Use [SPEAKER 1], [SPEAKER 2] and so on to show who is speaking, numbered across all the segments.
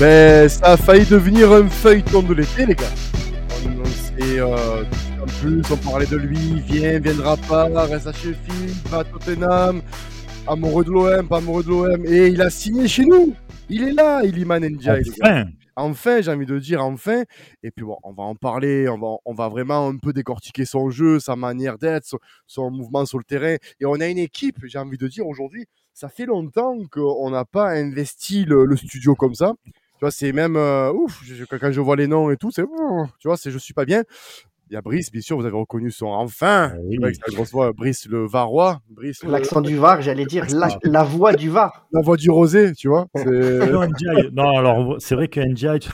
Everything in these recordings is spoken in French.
[SPEAKER 1] Ben, ça a failli devenir un feuilleton de l'été, les gars. On, sait, euh, en plus, on parlait de lui, vient, viendra pas, reste à Sheffield, va à Tottenham, amoureux de l'OM, pas amoureux de l'OM, et il a signé chez nous. Il est là, Iliman Ndiaye, les gars. Enfin, j'ai envie de dire enfin. Et puis bon, on va en parler, on va, on va vraiment un peu décortiquer son jeu, sa manière d'être, son, mouvement sur le terrain. Et on a une équipe, j'ai envie de dire aujourd'hui, ça fait longtemps qu'on n'a pas investi le, studio comme ça. Tu vois, c'est même euh, ouf, quand je vois les noms et tout, c'est tu vois, c'est je suis pas bien. Il y a Brice, bien sûr, vous avez reconnu son enfin. Ah grosse voix, Brice le Varois. Brice.
[SPEAKER 2] L'accent du Var, j'allais dire la, voix du Var.
[SPEAKER 1] La voix du rosé, tu vois.
[SPEAKER 3] non, alors c'est vrai que NGI.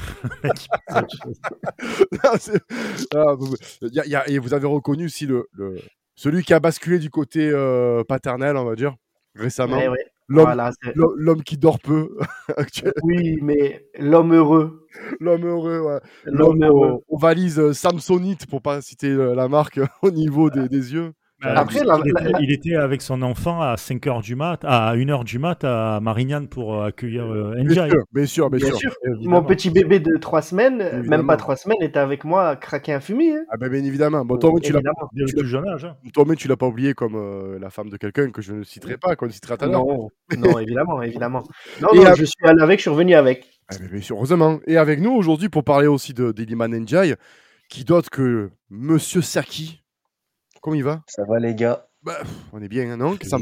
[SPEAKER 1] et vous avez reconnu aussi le, le, celui qui a basculé du côté euh, paternel, on va dire, récemment. L'homme qui dort peu.
[SPEAKER 2] oui, mais l'homme heureux.
[SPEAKER 1] L'homme heureux, ouais. L'homme aux, aux, valises Samsonite, pour pas citer euh, la marque, au niveau des, des yeux.
[SPEAKER 3] Bah, Après, il, était, avec son enfant à 5h du mat, à 1h du mat à Marignane pour euh, accueillir euh,
[SPEAKER 1] Bien sûr, bien sûr.
[SPEAKER 2] Mon petit bébé de 3 semaines, même pas 3 semaines, était avec moi à craquer un fumier. Hein.
[SPEAKER 1] Ah ben bien évidemment. Bon, toi, tu l'as tu. Hein. Tu l'as pas oublié comme euh, la femme de quelqu'un que je ne citerai pas, qu'on ne citera tout à
[SPEAKER 2] Non, non, évidemment, évidemment. Non, non, je suis allé avec, je suis revenu avec.
[SPEAKER 1] Ah, ben, bien sûr, heureusement. Et avec nous aujourd'hui pour parler aussi de d'Eliman Njai, qui d'autre que Monsieur Saki. Comment il va
[SPEAKER 4] Ça va les gars
[SPEAKER 1] bah, on est bien, non?
[SPEAKER 4] Ça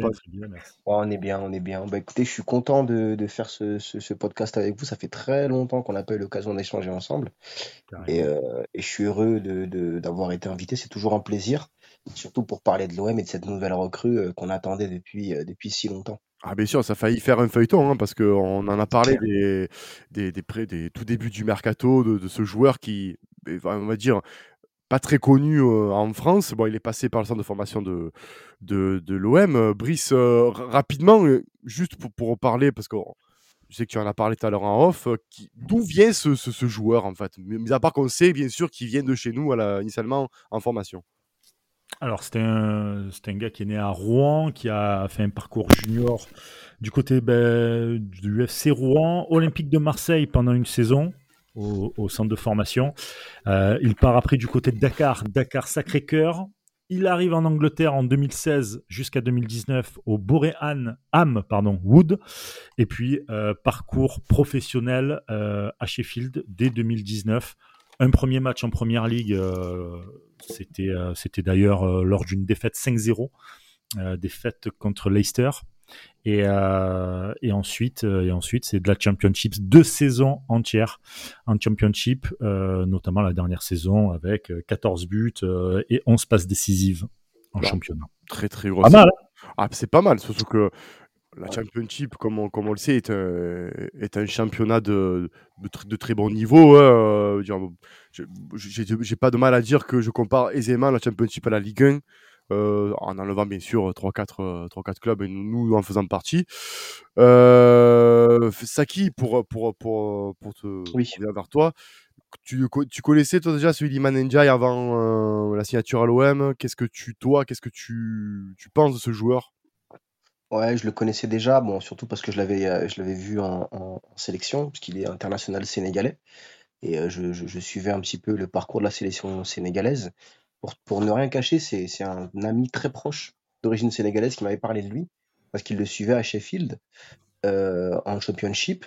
[SPEAKER 4] On est bien, on est bien. Bah, écoutez, je suis content de, faire ce, podcast avec vous. Ça fait très longtemps qu'on n'a pas eu l'occasion d'échanger ensemble. Euh, et, je suis heureux d'avoir été invité. C'est toujours un plaisir, surtout pour parler de l'OM et de cette nouvelle recrue euh, qu'on attendait depuis, euh, depuis si longtemps.
[SPEAKER 1] Ah bien sûr, ça a failli faire un feuilleton, hein, parce qu'on en a parlé des, des, des, tout débuts du mercato, de, de, ce joueur qui, on va dire, pas très connu en France. Bon, il est passé par le centre de formation de, de, l'OM. Brice, rapidement, juste pour, en parler, parce que je sais que tu en as parlé tout à l'heure en off, d'où vient ce, ce, joueur en fait? Mis à part qu'on sait bien sûr qu'il vient de chez nous initialement en formation.
[SPEAKER 3] Alors, c'était un, un, gars qui est né à Rouen, qui a fait un parcours junior du côté ben, du FC Rouen, Olympique de Marseille pendant une saison, au, centre de formation. Euh, il part après du côté de Dakar, Dakar Sacré-Cœur. Il arrive en Angleterre en 2016 jusqu'à 2019 au Boréan Ham Wood. Et puis, euh, parcours professionnel euh, à Sheffield dès 2019. Un premier match en ligue, c'était, c'était d'ailleurs lors d'une défaite 5-0, défaite contre Leicester. Et, euh, et ensuite, euh, et ensuite c'est de la Championship, deux saisons entières en Championship, euh, notamment la dernière saison avec 14 buts et 11 passes décisives en championnat.
[SPEAKER 1] Très très gros. Pas mal. Hein. ah, c'est pas mal, surtout que la Championship, comme on, comme on le sait, est un, est un championnat de, de, très bon niveau. Hein. J'ai pas de mal à dire que je compare aisément la Championship à la Ligue 1. Euh, en enlevant bien sûr 3-4 3-4 clubs et nous en faisant partie. Euh, Saki, pour, pour, pour, pour te
[SPEAKER 4] oui.
[SPEAKER 1] vers toi, tu, tu, connaissais toi déjà celui d'Iman Ndiaye avant euh, la signature à l'OM. Qu'est-ce que tu, toi, qu'est-ce que tu, tu penses de ce joueur?
[SPEAKER 4] Ouais, je le connaissais déjà, bon, surtout parce que je l'avais, je l'avais vu en, en, sélection, puisqu'il est international sénégalais. Et je, je, je, suivais un petit peu le parcours de la sélection sénégalaise pour, ne rien cacher, c'est un ami très proche d'origine sénégalaise qui m'avait parlé de lui, parce qu'il le suivait à Sheffield euh, en Championship.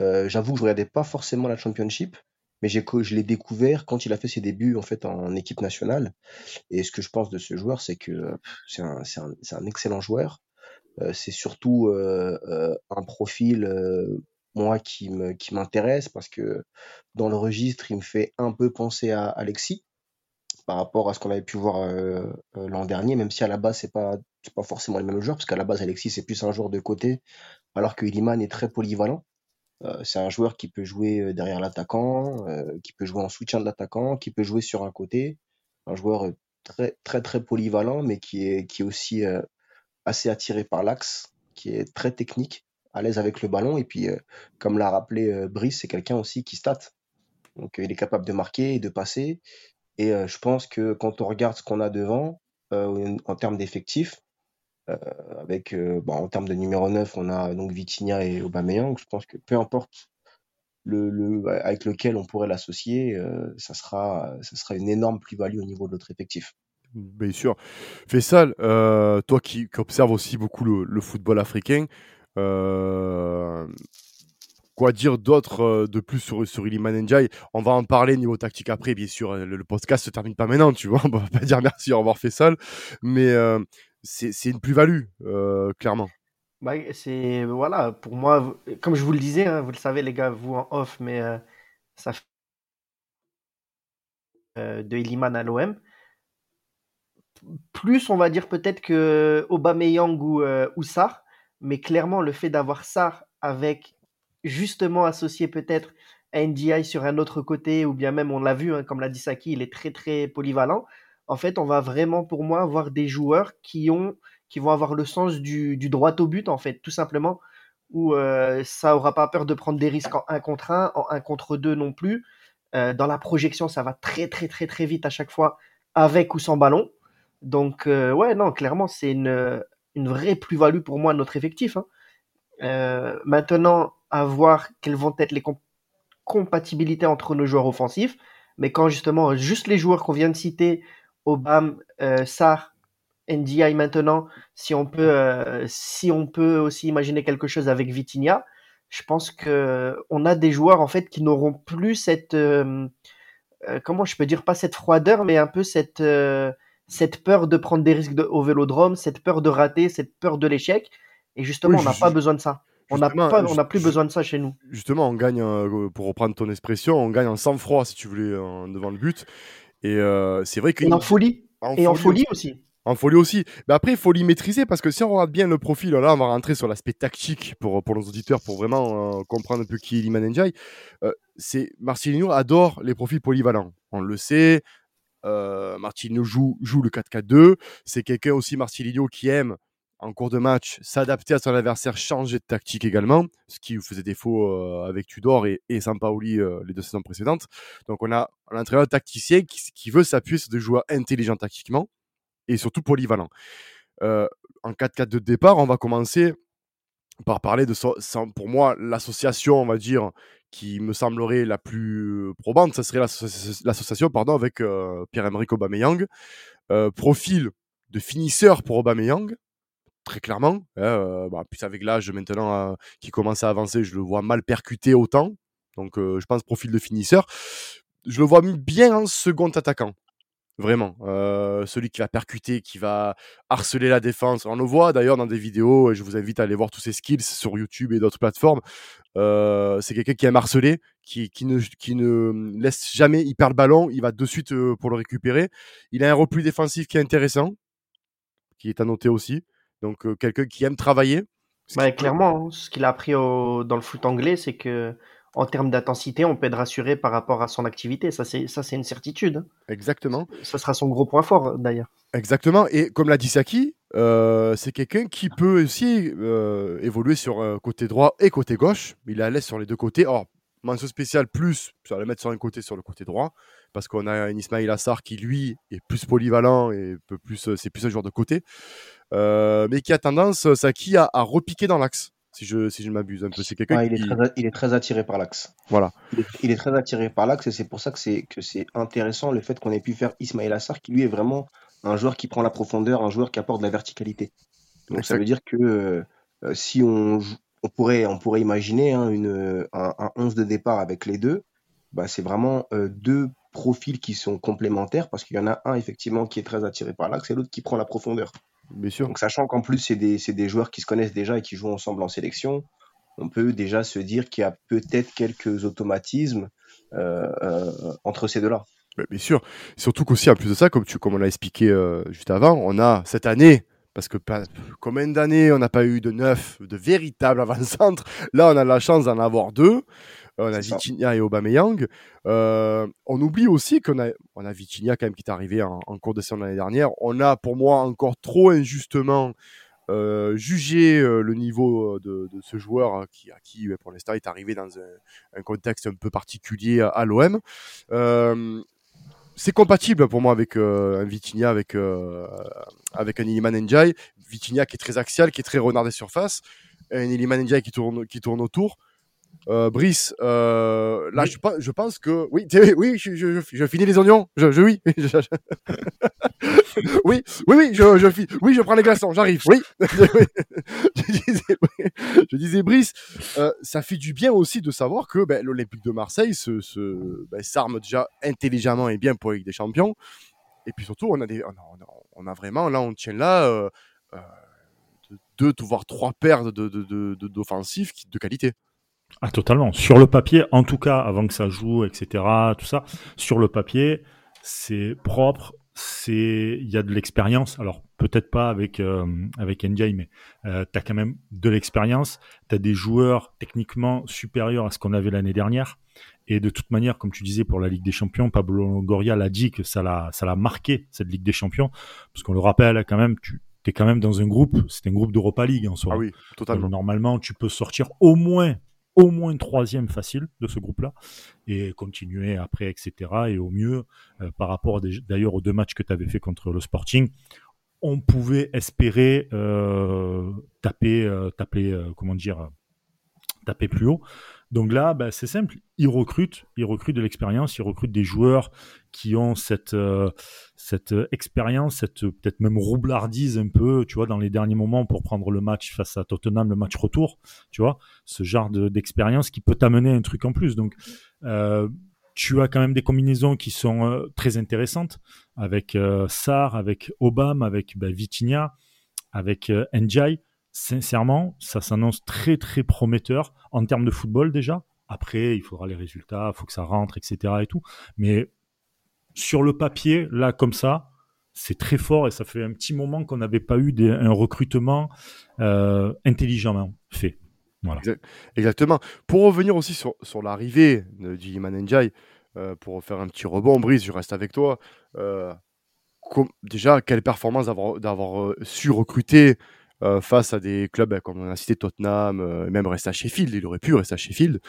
[SPEAKER 4] Euh, j'avoue que je regardais pas forcément la Championship, mais je l'ai découvert quand il a fait ses débuts en fait en équipe nationale. Et ce que je pense de ce joueur, c'est que c'est un, excellent joueur. Euh, c'est surtout un profil moi qui m'intéresse parce que dans le registre, il me fait un peu penser à Alexis par rapport à ce qu'on avait pu voir euh, euh, l'an dernier, même si à la base, c'est pas, pas forcément les mêmes joueurs, parce qu'à la base, Alexis, c'est plus un joueur de côté, alors que Iliman est très polyvalent. Euh, c'est un joueur qui peut jouer derrière l'attaquant, qui peut jouer en soutien de l'attaquant, qui peut jouer sur un côté. Un joueur très, très, très polyvalent, mais qui est, qui est aussi assez attiré par l'axe, qui est très technique, à l'aise avec le ballon. Et puis, comme l'a rappelé Brice, c'est quelqu'un aussi qui stat. Donc, il est capable de marquer et de passer. Et euh, je pense que quand on regarde ce qu'on a devant, euh, en termes d'effectifs, euh, avec, bon, en termes de numéro 9, on a donc Vitinha et Aubameyang. Je pense que peu importe le, avec lequel on pourrait l'associer, ça, sera, ça sera une énorme plus-value au niveau de notre effectif.
[SPEAKER 1] Bien sûr. Faisal, toi qui, observes aussi beaucoup le, football africain, quoi dire d'autre euh, de plus sur, sur Iliman Ndiaye On va en parler niveau tactique après, bien sûr. Le, le podcast se termine pas maintenant, tu vois. On va pas dire merci, au revoir Faisal. Mais euh, c'est une plus-value, euh, clairement.
[SPEAKER 2] Bah, c'est voilà, pour moi, comme je vous le disais, hein, vous le savez les gars, vous en off, mais euh, ça fait euh, de Iliman à l'OM. Plus, on va dire peut-être que Aubameyang ou, euh, ou Sarr, mais clairement le fait d'avoir Sarr avec justement associé peut-être à NDI sur un autre côté, ou bien même on l'a vu, hein, comme l'a dit Saki, il est très très polyvalent. En fait, on va vraiment pour moi avoir des joueurs qui ont qui vont avoir le sens du, du droit au but, en fait, tout simplement, où euh, ça aura pas peur de prendre des risques en 1 contre 1, en 1 contre 2 non plus. Euh, dans la projection, ça va très très très très vite à chaque fois, avec ou sans ballon. Donc, euh, ouais, non, clairement, c'est une, une vraie plus-value pour moi, notre effectif. Hein. Euh, maintenant, à voir quelles vont être les comp compatibilités entre nos joueurs offensifs. Mais quand justement, juste les joueurs qu'on vient de citer, Obam, euh, Sarr, NDI maintenant, si on peut, euh, si on peut aussi imaginer quelque chose avec Vitinha, je pense que on a des joueurs en fait qui n'auront plus cette, euh, euh, comment je peux dire, pas cette froideur, mais un peu cette, euh, cette peur de prendre des risques de, au vélodrome, cette peur de rater, cette peur de l'échec. Et justement,
[SPEAKER 1] Oui,
[SPEAKER 2] on n'a pas besoin de ça. On n'a n'a plus besoin de ça chez nous.
[SPEAKER 1] Justement, on gagne, euh, pour reprendre ton expression, on gagne en sang-froid, si tu voulais, en- devant le but. Et euh, c'est vrai
[SPEAKER 2] Et
[SPEAKER 1] qu'il
[SPEAKER 2] en folie.
[SPEAKER 1] en
[SPEAKER 2] Et en
[SPEAKER 1] folie
[SPEAKER 2] aussi.
[SPEAKER 1] En folie aussi. Mais après, il faut l'y maîtriser parce que si on regarde bien le profil, là, on va rentrer sur l'aspect tactique pour, pour nos auditeurs pour vraiment euh, comprendre un peu qui est Liman Ndiaye. Euh, c'est Marcelinho adore les profils polyvalents. On le sait. Euh, Marcelinho joue, joue le 4-4-2. C'est quelqu'un aussi, Marcelinho, qui aime en cours de match s'adapter à son adversaire, changer de tactique également, ce qui faisait défaut euh, avec Tudor et, et Sampaoli euh, les deux saisons précédentes. Donc on a un entraîneur tacticien qui, veut s'appuyer sur des joueurs intelligents tactiquement et surtout polyvalent. Euh, en 4-4 de départ, on va commencer par parler de, pour moi, l'association, on va dire, qui me semblerait la plus probante, ça serait l'asso- l'association pardon, avec euh, Pierre-Emerick Aubameyang. Profil de finisseur pour Aubameyang, très clairement. hein, euh, bah, plus avec l'âge maintenant euh, qui commence à avancer, je le vois mal percuté autant. Donc euh, je pense profil de finisseur. Je le vois bien en second attaquant. Vraiment. Euh, celui qui va percuter, qui va harceler la défense. On le voit d'ailleurs dans des vidéos, et je vous invite à aller voir tous ses skills sur YouTube et d'autres plateformes. C'est quelqu'un qui aime harceler, qui, ne, qui ne laisse jamais, il perd le ballon, il va de suite pour le récupérer. Il a un repli défensif qui est intéressant, qui est à noter aussi. Donc euh, quelqu'un qui aime travailler.
[SPEAKER 2] Bah, clairement, hein, ce qu'il a appris au- dans le foot anglais, c'est que en termes d'intensité, on peut être rassuré par rapport à son activité. Ça, c'est ça, c'est une certitude. hein.
[SPEAKER 1] Exactement.
[SPEAKER 2] Ça sera son gros point fort, d'ailleurs.
[SPEAKER 1] Exactement. Et comme l'a dit Saki, euh, c'est quelqu'un qui peut aussi euh, évoluer sur euh, côté droit et côté gauche. Il est à l'aise sur les deux côtés. Or, mention spéciale plus, ça va le mettre sur un côté, sur le côté droit, parce qu'on a un Ismail Assar qui, lui, est plus polyvalent et peut plus, euh, c'est plus un joueur de côté, euh, mais qui a tendance, euh, Saki, à, à repiquer dans l'axe, si je, si je ne m'abuse un peu. C'est quelqu'un
[SPEAKER 4] il, est
[SPEAKER 1] qui...
[SPEAKER 4] très, il est très attiré par l'axe.
[SPEAKER 1] Voilà.
[SPEAKER 4] Il est, il est très attiré par l'axe et c'est pour ça que c'est que c'est intéressant le fait qu'on ait pu faire Ismail Assar qui lui est vraiment un joueur qui prend la profondeur, un joueur qui apporte de la verticalité. Donc ça veut dire que euh, euh, si on, on pourrait on pourrait imaginer hein, une, un, un 11 de départ avec les deux, bah c'est vraiment euh, deux profils qui sont complémentaires parce qu'il y en a un effectivement qui est très attiré par l'axe et l'autre qui prend la profondeur.
[SPEAKER 1] Bien sûr.
[SPEAKER 4] Donc sachant qu'en plus c'est des, des joueurs qui se connaissent déjà et qui jouent ensemble en sélection, on peut déjà se dire qu'il y a peut-être quelques automatismes euh, euh, entre ces deux-là.
[SPEAKER 1] Bah, bien sûr. Surtout qu'aussi, en plus de ça, comme, tu, comme on l'a expliqué euh, juste avant, on a cette année, parce que pas, combien d'années on n'a pas eu de neuf, de véritables avant-centres? Là, on a la chance d'en avoir deux. On a. Vitinha et Aubameyang. Euh, on oublie aussi qu'on a, on a Vitinha quand même qui est arrivé en, en cours de saison l'année dernière. On a, pour moi, encore trop injustement euh, jugé euh, le niveau euh, de, de ce joueur euh, qui, à qui, euh, pour l'instant, est arrivé dans un, un contexte un peu particulier à, à l'OM. Euh, c'est compatible pour moi avec un Vitinha, avec, avec un Iliman Ndiaye. Vitinha qui est très axial, qui est très renard des surfaces. Un Iliman Ndiaye qui tourne, qui tourne autour. Euh, Brice, euh, là, je, je pense que. Oui, oui, je, je, je, finis les oignons. Je, oui. oui, oui, oui, je, je, oui, je prends les glaçons, j'arrive. Oui. je, disais, je disais, Brice, euh, ça fait du bien aussi de savoir que ben, l'Olympique de Marseille se, se, ben, s'arme déjà intelligemment et bien pour la Ligue des Champions. Et puis surtout, on a, des, on a, on a vraiment, là, on tient là. Deux, voire trois paires d'offensifs de, de, de, qualité.
[SPEAKER 3] Ah, totalement. Sur le papier, en tout cas, avant que ça joue, etc., tout ça, sur le papier, c'est propre, c'est il y a de l'expérience. Alors, peut-être pas avec, euh, avec NJ, mais euh, tu as quand même de l'expérience. Tu as des joueurs techniquement supérieurs à ce qu'on avait l'année dernière. Et de toute manière, comme tu disais pour la Ligue des Champions, Pablo Longoria l'a dit que ça l'a, ça l'a marqué, cette Ligue des Champions. Parce qu'on le rappelle quand même, tu es quand même dans un groupe, c'est un groupe d'Europa League en soi.
[SPEAKER 1] Ah oui, totalement.
[SPEAKER 3] normalement, tu peux sortir au moins au moins troisième facile de ce groupe-là et continuer après, etc. Et au mieux, euh, par rapport d'ailleurs aux deux matchs que tu avais fait contre le Sporting, on pouvait espérer euh, taper, euh, taper, comment dire, taper plus haut. Donc là, bah, c'est simple, ils recrutent, ils recrutent de l'expérience, ils recrutent des joueurs qui ont cette, euh, cette expérience, cette peut-être même roublardise un peu, tu vois, dans les derniers moments pour prendre le match face à Tottenham, le match retour, tu vois, ce genre d'expérience qui peut t'amener un truc en plus. Donc, euh, tu as quand même des combinaisons qui sont euh, très intéressantes avec euh, Sar, avec Obama, avec bah, Vitinha, avec Njai sincèrement, ça s'annonce très très prometteur en termes de football déjà. Après, il faudra les résultats, il faut que ça rentre, etc. et tout. Mais sur le papier, là, comme ça, c'est très fort et ça fait un petit moment qu'on n'avait pas eu un recrutement euh, intelligemment fait. Voilà.
[SPEAKER 1] Exactement. Pour revenir aussi sur, sur l'arrivée de Jiliman Njai, euh, pour faire un petit rebond, Brice, je reste avec toi. Euh, déjà, quelle performance d'avoir su recruter euh, face à des clubs ben, comme on a cité Tottenham, euh, même rester à Sheffield. Il aurait pu rester à Sheffield.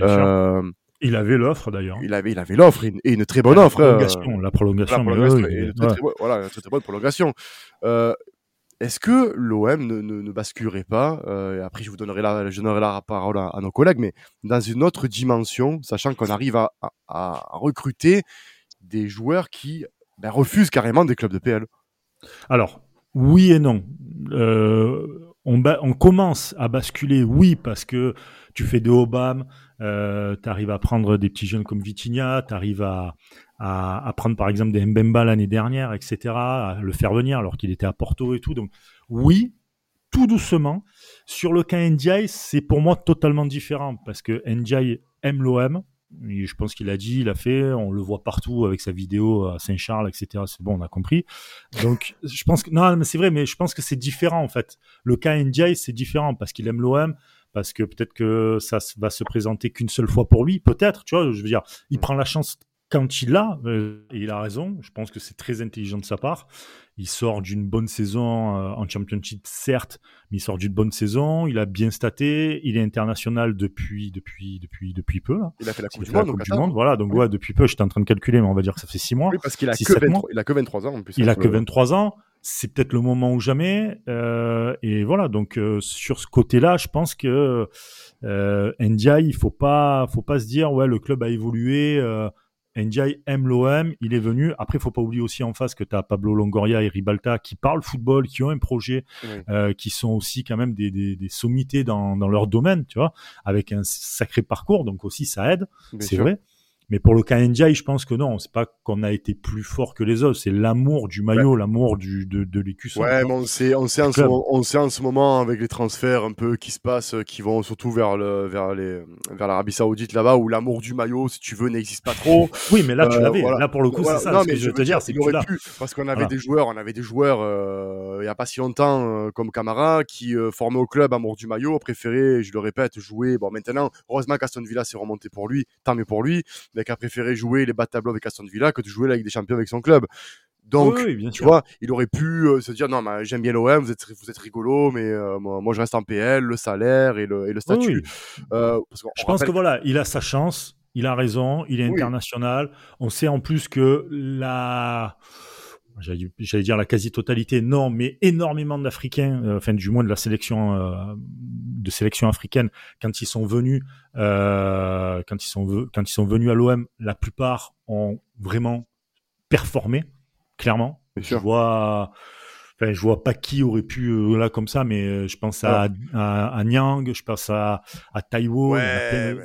[SPEAKER 3] Euh, il avait l'offre d'ailleurs.
[SPEAKER 1] Il avait, il avait l'offre et, une très bonne offre.
[SPEAKER 3] Prolongation, la prolongation. La prolongation,
[SPEAKER 1] une très, très, voilà, une très, très bonne prolongation. Est-ce que l'OM ne, ne, ne, basculerait pas et Après, je vous donnerai la, je donnerai la parole à, à, nos collègues, mais dans une autre dimension, sachant qu'on arrive à, à, à, recruter des joueurs qui ben, refusent carrément des clubs de PL.
[SPEAKER 3] Alors, oui et non. Euh, on, commence à basculer, oui, parce que tu fais des Obama, euh, tu arrives à prendre des petits jeunes comme Vitinha, tu arrives à, à, prendre par exemple des Mbemba l'année dernière, etc., à le faire venir alors qu'il était à Porto et tout. Donc oui, tout doucement. Sur le cas NDI, c'est pour moi totalement différent parce que NDI aime l'OM, je pense qu'il a dit, il a fait, on le voit partout avec sa vidéo à Saint-Charles, etc. C'est bon, on a compris. Donc, je pense que, non, mais c'est vrai, mais je pense que c'est différent, en fait. Le cas NJ, c'est différent parce qu'il aime l'OM, parce que peut-être que ça va se présenter qu'une seule fois pour lui, peut-être, tu vois, je veux dire, il prend la chance quand il l'a, euh, et il a raison, je pense que c'est très intelligent de sa part. Il sort d'une bonne saison euh, en Championship, certes, mais il sort d'une bonne saison. Il a bien staté. Il est international depuis depuis depuis depuis peu. Là.
[SPEAKER 1] Il a fait la Coupe, du, monde,
[SPEAKER 3] coupe du Monde. Voilà, donc ouais, depuis peu. J'étais en train de calculer, mais on va dire que ça fait six mois.
[SPEAKER 1] Oui, parce qu'il a, que 23, il a que 23 ans en plus.
[SPEAKER 3] Il a que 23 ans. C'est peut-être le moment ou jamais. Euh, et voilà, donc euh, sur ce côté-là, je pense que euh, Ndiaye, il faut pas faut pas se dire ouais le club a évolué. Euh, NJ aime l'OM, il est venu. Après, il faut pas oublier aussi en face que tu as Pablo Longoria et Ribalta qui parlent football, qui ont un projet, euh, qui sont aussi quand même des, des, des sommités dans, dans, leur domaine, tu vois, avec un sacré parcours. Donc aussi, ça aide, c'est vrai. Mais pour le KNJ, je pense que non, c'est pas qu'on a été plus fort que les autres, c'est l'amour du maillot, l'amour du de, de l'écusson.
[SPEAKER 1] Ouais, mais on sait, on sait, en ce, on sait en ce moment avec les transferts un peu qui se passent, qui vont surtout vers le, vers les, vers l'Arabie Saoudite là-bas où l'amour du maillot, si tu veux, n'existe pas trop.
[SPEAKER 3] oui, mais là tu euh, l'avais. Là pour le coup, c'est ça. Non, ce mais que je veux te dire, c'est que tu.
[SPEAKER 1] Parce qu'on avait des joueurs, on avait des joueurs euh, il y a pas si longtemps euh, comme Camara qui euh, formé au club amour du maillot, préféré, je le répète, jouer. Bon, maintenant, heureusement qu'Aston Villa s'est remonté pour lui, tant mieux pour lui, mais a préféré jouer les bas de tableau avec Aston Villa que de jouer avec des Champions avec son club. Donc, tu vois, il aurait pu euh, se dire non, mais j'aime bien l'OM, vous êtes, vous êtes rigolo, mais euh, moi, je reste en PL, le salaire et le, et le statut.
[SPEAKER 3] Euh, je pense que voilà, il a sa chance, il a raison, il est international. On sait en plus que la j'allais dire la quasi-totalité, non, mais énormément d'Africains, enfin du moins de la sélection de sélection africaine, quand ils sont venus, euh, quand ils sont quand ils sont venus à l'OM, la plupart ont vraiment performé, clairement. Je vois, enfin, je vois pas qui aurait pu euh, là comme ça, mais euh, je pense à, à, à, Nyang, je pense à, à Taiwo.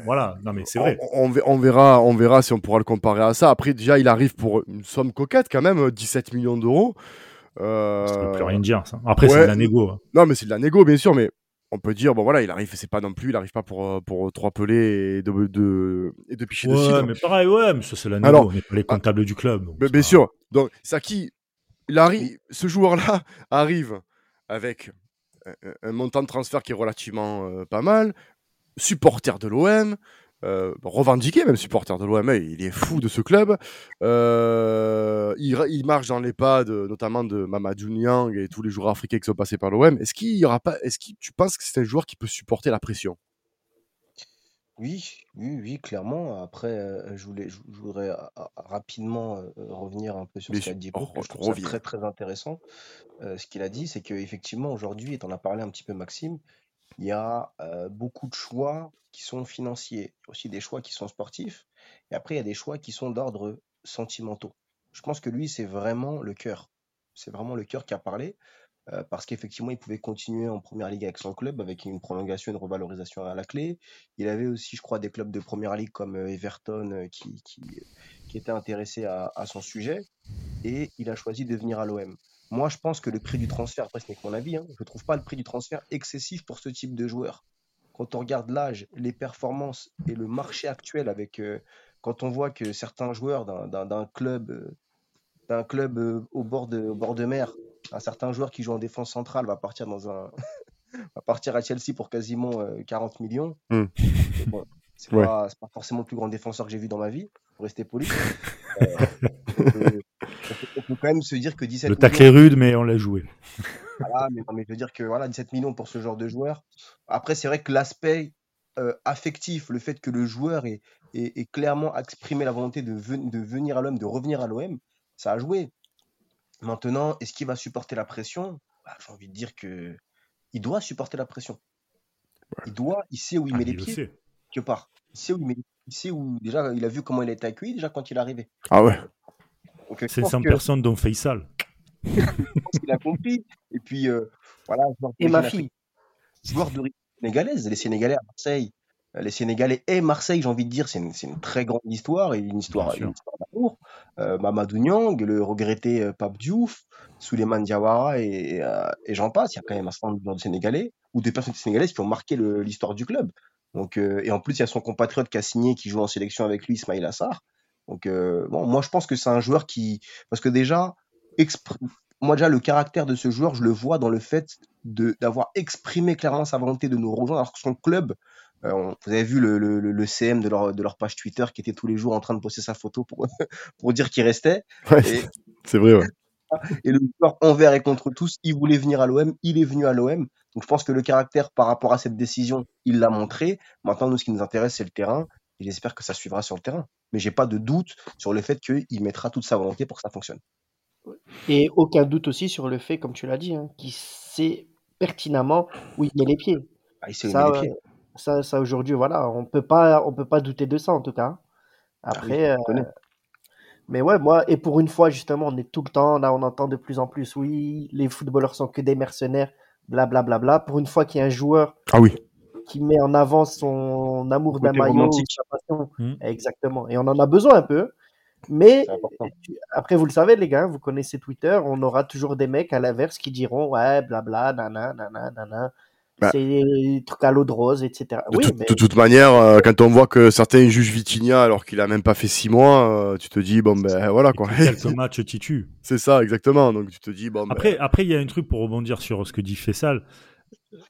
[SPEAKER 3] Voilà, non mais c'est vrai.
[SPEAKER 1] On, on, verra, on verra si on pourra le comparer à ça. Après, déjà, il arrive pour une somme coquette quand même, 17 millions d'euros.
[SPEAKER 3] Euh... Ça veut plus rien dire. Ça. Après, c'est de la négo. Hein.
[SPEAKER 1] Non, mais c'est de la négo, bien sûr, mais on peut dire bon voilà il arrive c'est pas non plus il arrive pas pour euh, pour trois pelés et de, de et de picher
[SPEAKER 3] ouais, mais pareil ouais mais ça c'est la Alors, on n'est pas les comptables du club
[SPEAKER 1] bien sûr donc Saki il arrive, ce joueur-là arrive avec un, montant de transfert qui est relativement euh, pas mal, supporter de l'OM, euh, revendiqué même supporter de l'OM, il est fou de ce club. Euh, il, marche dans les pas de, notamment de Mamadou Niang et tous les joueurs africains qui sont passés par l'OM. Est-ce qu'il y aura pas, est-ce que tu penses que c'est un joueur qui peut supporter la pression?
[SPEAKER 4] Oui, oui, oui, clairement. Après, euh, je voulais, je, voudrais rapidement euh, revenir un peu sur ce qu'a dit oh, je trouve ça très très intéressant. Euh, ce qu'il a dit, c'est qu'effectivement aujourd'hui, et en as parlé un petit peu Maxime, il y a beaucoup de choix qui sont financiers, aussi des choix qui sont sportifs, et après il y a des choix qui sont d'ordre sentimentaux. Je pense que lui, c'est vraiment le cœur. C'est vraiment le cœur qui a parlé. Euh, parce qu'effectivement, il pouvait continuer en première ligue avec son club, avec une prolongation, une revalorisation à la clé. Il avait aussi, je crois, des clubs de première ligue comme euh, Everton euh, qui, qui, qui étaient intéressés à, son sujet. Et il a choisi de venir à l'OM. Moi, je pense que le prix du transfert, après, ce n'est que mon avis, hein, je ne trouve pas le prix du transfert excessif pour ce type de joueur. Quand on regarde l'âge, les performances et le marché actuel, avec, quand on voit que certains joueurs d'un club, d'un club au, bord de, au bord de mer un certain joueur qui joue en défense centrale va partir dans un va partir à Chelsea pour quasiment 40 euh, millions. Hmm. c'est pas, forcément le plus grand défenseur que j'ai vu dans ma vie, pour rester poli. Euh, on, peut, quand même se dire que 17
[SPEAKER 3] Le tacle est rude, mais on l'a joué.
[SPEAKER 4] voilà, mais, mais, je veux dire que voilà, 17 millions pour ce genre de joueur. Après, c'est vrai que l'aspect euh, affectif, le fait que le joueur ait, clairement exprimé la volonté de, de venir à l'OM, de revenir à l'OM, ça a joué. Maintenant, est-ce qu'il va supporter la pression? Bah, J'ai envie de dire que il doit supporter la pression. Il doit, il sait où il ah, met les pieds, quelque part. Il sait où il met il sait où déjà il a vu comment il a été accueilli déjà quand il est arrivé.
[SPEAKER 1] Ah ouais.
[SPEAKER 3] Euh, C'est 100 personnes dont Faisal.
[SPEAKER 4] il a compris. Et puis euh, voilà.
[SPEAKER 2] Et ma fille.
[SPEAKER 4] Joueur de sénégalaise, les Sénégalais à Marseille, euh, les Sénégalais et Marseille, j'ai envie de dire, c'est une, très grande histoire et une histoire, d'amour. Euh, Mamadou Niang, le regretté euh, Pape Diouf, Souleymane Diawara et, et j'en passe. Il y a quand même un certain nombre de Sénégalais ou des personnes sénégalaises qui ont marqué l'histoire du club. Donc, et en plus, il y a son compatriote qui a signé, qui joue en sélection avec lui, Ismail Assar. Donc, bon, moi, je pense que c'est un joueur qui, parce que déjà, moi déjà le caractère de ce joueur, je le vois dans le fait d'avoir exprimé clairement sa volonté de nous rejoindre alors que son club euh, vous avez vu le, le, le, CM de leur, de leur page Twitter qui était tous les jours en train de poster sa photo pour, pour dire qu'il restait.
[SPEAKER 1] c'est vrai, ouais.
[SPEAKER 4] Et le joueur envers et contre tous, il voulait venir à l'OM, il est venu à l'OM. Donc je pense que le caractère par rapport à cette décision, il l'a montré. Maintenant, nous, ce qui nous intéresse, c'est le terrain. Et j'espère que ça suivra sur le terrain. Mais j'ai pas de doute sur le fait qu'il mettra toute sa volonté pour que ça fonctionne.
[SPEAKER 2] Et aucun doute aussi sur le fait, comme tu l'as dit, hein, qu'il sait pertinemment où il met les pieds.
[SPEAKER 4] Ah, il sait où il met les pieds.
[SPEAKER 2] Ça, ça aujourd'hui, voilà, on peut pas, on peut pas douter de ça en tout cas. Ah Après, euh, mais ouais, moi, et pour une fois, justement, on est tout le temps, là, on entend de plus en plus, oui, les footballeurs sont que des mercenaires, blablabla. Bla, bla, bla. Pour une fois qu'il y a un joueur
[SPEAKER 1] ah oui.
[SPEAKER 2] Qui met en avant son amour d'un maillot, sa passion, mmh. exactement. Et on en a besoin un peu. Mais après, vous le savez, les gars, vous connaissez Twitter, on aura toujours des mecs à l'inverse qui diront ouais, blabla, nana, nana, nana. Bah. c'est des trucs à l'eau de rose, etc.
[SPEAKER 1] De, oui, de toute manière, euh, quand on voit que certains jugent Vitinha alors qu'il a même pas fait six mois, euh, tu te dis bon ben voilà quoi.
[SPEAKER 3] Quelques matchs titu.
[SPEAKER 1] C'est ça exactement. Donc tu te dis bon. Ben
[SPEAKER 3] après, après il y a un truc pour rebondir sur ce que dit Fessal.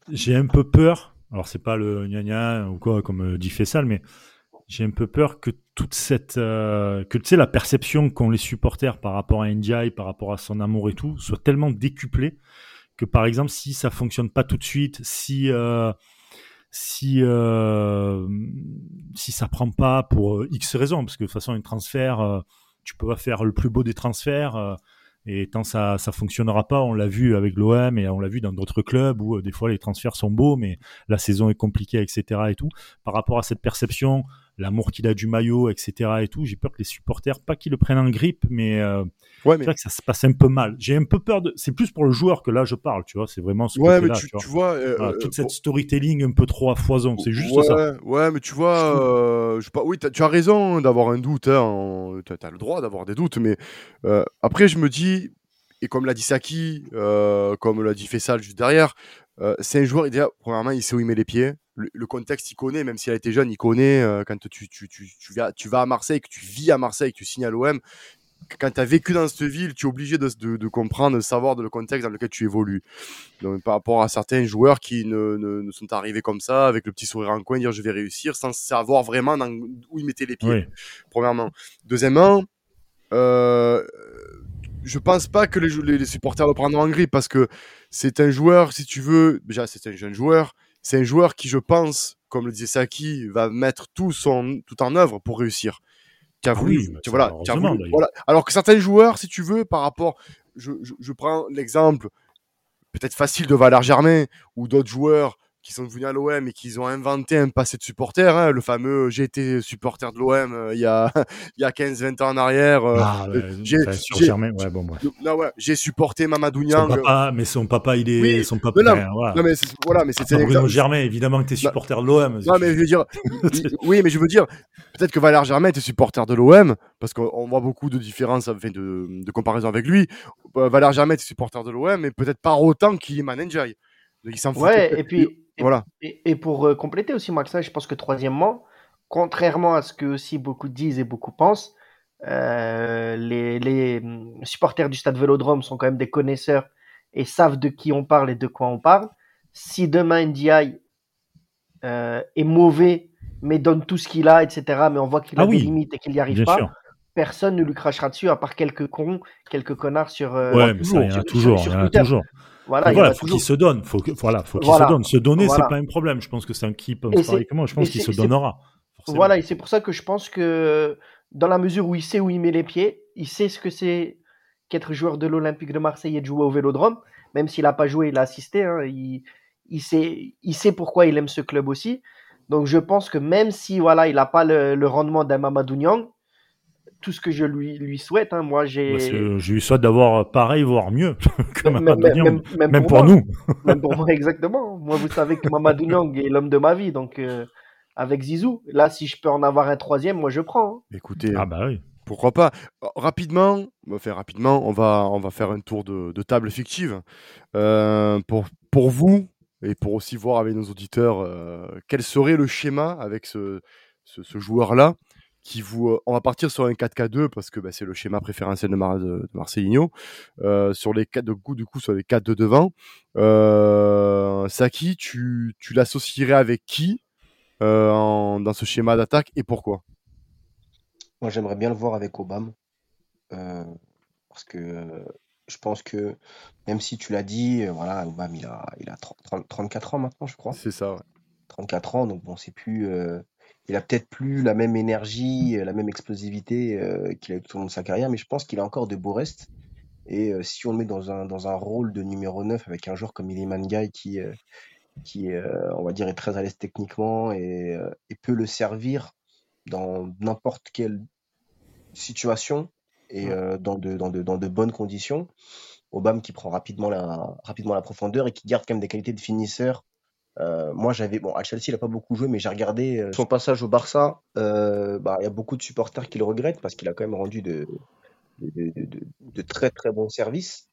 [SPEAKER 3] J'ai un peu peur. Alors c'est pas le gna gna ou quoi comme euh, dit Fessal, mais j'ai un peu peur que toute cette que tu sais la perception qu'ont les supporters par rapport à Ndiaye, par rapport à son amour et tout, soit tellement décuplée que par exemple si ça fonctionne pas tout de suite, si euh, si euh, si ça prend pas pour euh, X raisons, parce que de toute façon un transfert, euh, tu peux pas faire le plus beau des transferts. Et tant ça ça fonctionnera pas, on l'a vu avec l'OM et on l'a vu dans d'autres clubs où euh, des fois les transferts sont beaux, mais la saison est compliquée, etc. Et tout. Par rapport à cette perception, l'amour qu'il a du maillot, etc. Et tout, j'ai peur que les supporters, pas qu'ils le prennent en grippe, mais, euh,
[SPEAKER 1] Ouais,
[SPEAKER 3] c'est vrai que ça se passe un peu mal. J'ai un peu peur de. C'est plus pour le joueur que là je parle, tu vois. C'est vraiment ce
[SPEAKER 1] Ouais, mais tu,
[SPEAKER 3] tu vois.
[SPEAKER 1] tu vois. euh,
[SPEAKER 3] Voilà,
[SPEAKER 1] euh,
[SPEAKER 3] toute
[SPEAKER 1] bon,
[SPEAKER 3] cette storytelling un peu trop à foison, c'est juste
[SPEAKER 1] ouais,
[SPEAKER 3] ça.
[SPEAKER 1] Ouais, mais tu vois, euh, je sais pas, oui, tu as raison d'avoir un doute, hein, en- t'as as le droit d'avoir des doutes, mais après, je me dis, et comme l'a dit Saki, euh, comme l'a dit Fessal juste derrière, euh, c'est un joueur, déjà, premièrement, il sait où il met les pieds. Le, le contexte, il connaît, même s'il a été jeune, il connaît. euh, quand tu, tu, tu, tu, vas, tu vas à Marseille, que tu vis à Marseille, que tu signes à l'OM, quand tu as vécu dans cette ville, tu es obligé de, de, de comprendre, de savoir de le contexte dans lequel tu évolues. Donc, par rapport à certains joueurs qui ne, ne, ne sont arrivés comme ça, avec le petit sourire en coin, dire je vais réussir, sans savoir vraiment dans- où ils mettaient les pieds,
[SPEAKER 3] Oui.
[SPEAKER 1] premièrement. Deuxièmement, euh, je pense pas que les, jou- les, les supporters le prendront en grippe, parce que c'est un joueur, si tu veux, déjà c'est un jeune joueur, c'est un joueur qui, je pense, comme le disait Saki, va mettre tout, son, tout en œuvre pour réussir. Qui a
[SPEAKER 3] Ah
[SPEAKER 1] voulu,
[SPEAKER 3] oui,
[SPEAKER 1] tu- voilà, voulu-. Alors que certains joueurs, si tu veux, par rapport, je, je, je prends l'exemple peut-être facile de Valère Germain ou d'autres joueurs qui sont venus à l'OM et qui ont inventé un passé de supporter, hein, le fameux j'ai été supporter de l'OM euh, il y a il y a 15-20 ans en arrière. euh,
[SPEAKER 3] Ah, ouais,
[SPEAKER 1] j'ai-
[SPEAKER 3] ouais, bon,
[SPEAKER 1] ouais, supporté Mamadou
[SPEAKER 3] Son
[SPEAKER 1] Niang.
[SPEAKER 3] papa, mais son papa, il est,
[SPEAKER 1] Oui,
[SPEAKER 3] son papa,
[SPEAKER 1] mais non,
[SPEAKER 3] voilà.
[SPEAKER 1] Non mais c'est- voilà, mais c'était un
[SPEAKER 3] Bruno. Germain, évidemment que t'es
[SPEAKER 1] Bah,
[SPEAKER 3] supporter de l'OM.
[SPEAKER 1] Non mais je veux dire, oui mais je veux dire, peut-être que Valère Germain était supporter de l'OM parce qu'on on voit beaucoup de différences, enfin de, de comparaison avec lui. Euh, Valère Germain était supporter de l'OM, mais peut-être pas autant qu'il est manager. Donc il s'en foutait
[SPEAKER 2] Ouais, et puis, et,
[SPEAKER 1] voilà.
[SPEAKER 2] et- et pour euh, compléter aussi, Maxin, je pense que troisièmement, contrairement à ce que aussi beaucoup disent et beaucoup pensent, euh, les, les hum, supporters du stade Vélodrome sont quand même des connaisseurs et savent de qui on parle et de quoi on parle. Si demain Ndiaye euh, est mauvais, mais donne tout ce qu'il a, etc., mais on voit qu'il a
[SPEAKER 3] Ah
[SPEAKER 2] des
[SPEAKER 3] oui,
[SPEAKER 2] limites et qu'il n'y arrive
[SPEAKER 3] Bien
[SPEAKER 2] pas,
[SPEAKER 3] sûr.
[SPEAKER 2] personne ne lui crachera dessus à part quelques cons, quelques connards sur, euh,
[SPEAKER 3] Ouais, mais ça, il y en a toujours,
[SPEAKER 2] sur
[SPEAKER 3] il y en a toujours.
[SPEAKER 2] Voilà, il
[SPEAKER 3] voilà, faut
[SPEAKER 2] toujours.
[SPEAKER 3] qu'il se donne. Faut que, voilà, faut qu'il
[SPEAKER 2] Voilà.
[SPEAKER 3] se donne. Se donner,
[SPEAKER 2] Voilà.
[SPEAKER 3] c'est pas un problème. Je pense que c'est un qui pense pareil que moi. Je pense qu'il se donnera. forcément.
[SPEAKER 2] Voilà, et c'est pour ça que je pense que dans la mesure où il sait où il met les pieds, il sait ce que c'est qu'être joueur de l'Olympique de Marseille et de jouer au Vélodrome, même s'il n'a pas joué, il a assisté, hein, il, il, sait, il sait pourquoi il aime ce club aussi. Donc je pense que même si voilà, il n'a pas le, le rendement d'un Mamadou Niang, tout ce que je lui, lui souhaite, hein, moi j'ai...
[SPEAKER 3] Je lui souhaite d'avoir pareil, voire mieux. que
[SPEAKER 2] Même,
[SPEAKER 3] Mamadou
[SPEAKER 2] même-
[SPEAKER 3] Niang.
[SPEAKER 2] même- même
[SPEAKER 3] Même pour nous.
[SPEAKER 2] Même pour moi, exactement. Moi, vous savez que Mamadou Niang est l'homme de ma vie, donc euh, avec Zizou, là, si je peux en avoir un troisième, moi je prends. hein.
[SPEAKER 1] Écoutez,
[SPEAKER 3] Ah bah oui.
[SPEAKER 1] pourquoi pas? Euh, Rapidement, enfin rapidement, on va on va faire un tour de, de table fictive Euh, pour pour vous et pour aussi voir avec nos auditeurs euh, quel serait le schéma avec ce ce, ce joueur là qui vous euh, on va partir sur un 4K2 parce que bah, c'est le schéma préférentiel de, Mar- de, Marcelinho Euh, sur les quatre de coup du coup sur les quatre de devant euh, Saki tu tu l'associerais avec qui euh, en- dans ce schéma d'attaque et pourquoi?
[SPEAKER 4] Moi, j'aimerais bien le voir avec Obama. parce que je pense que, même si tu l'as dit, voilà, Obama, il a, il a 30 30 34 ans maintenant, je crois.
[SPEAKER 1] c'est ça ouais.
[SPEAKER 4] 34 ans, donc bon, c'est plus. Il a peut-être plus la même énergie, euh, la même explosivité euh, qu'il a eu tout au long de sa carrière, mais je pense qu'il a encore de beaux restes. Et euh, si on le met dans un, dans un rôle de numéro 9 avec un joueur comme Iliman Guy qui, euh, qui on va dire, est très à l'aise techniquement et, et peut le servir dans n'importe quelle situation et dans, de, dans, de, dans de bonnes conditions. Obama qui prend rapidement la, rapidement la profondeur et qui garde quand même des qualités de finisseur euh, moi, j'avais bon à Chelsea, il a pas beaucoup joué, mais j'ai regardé euh, son passage au Barça. euh, bah, il y a beaucoup de supporters qui le regrettent parce qu'il a quand même rendu de, très très bons services,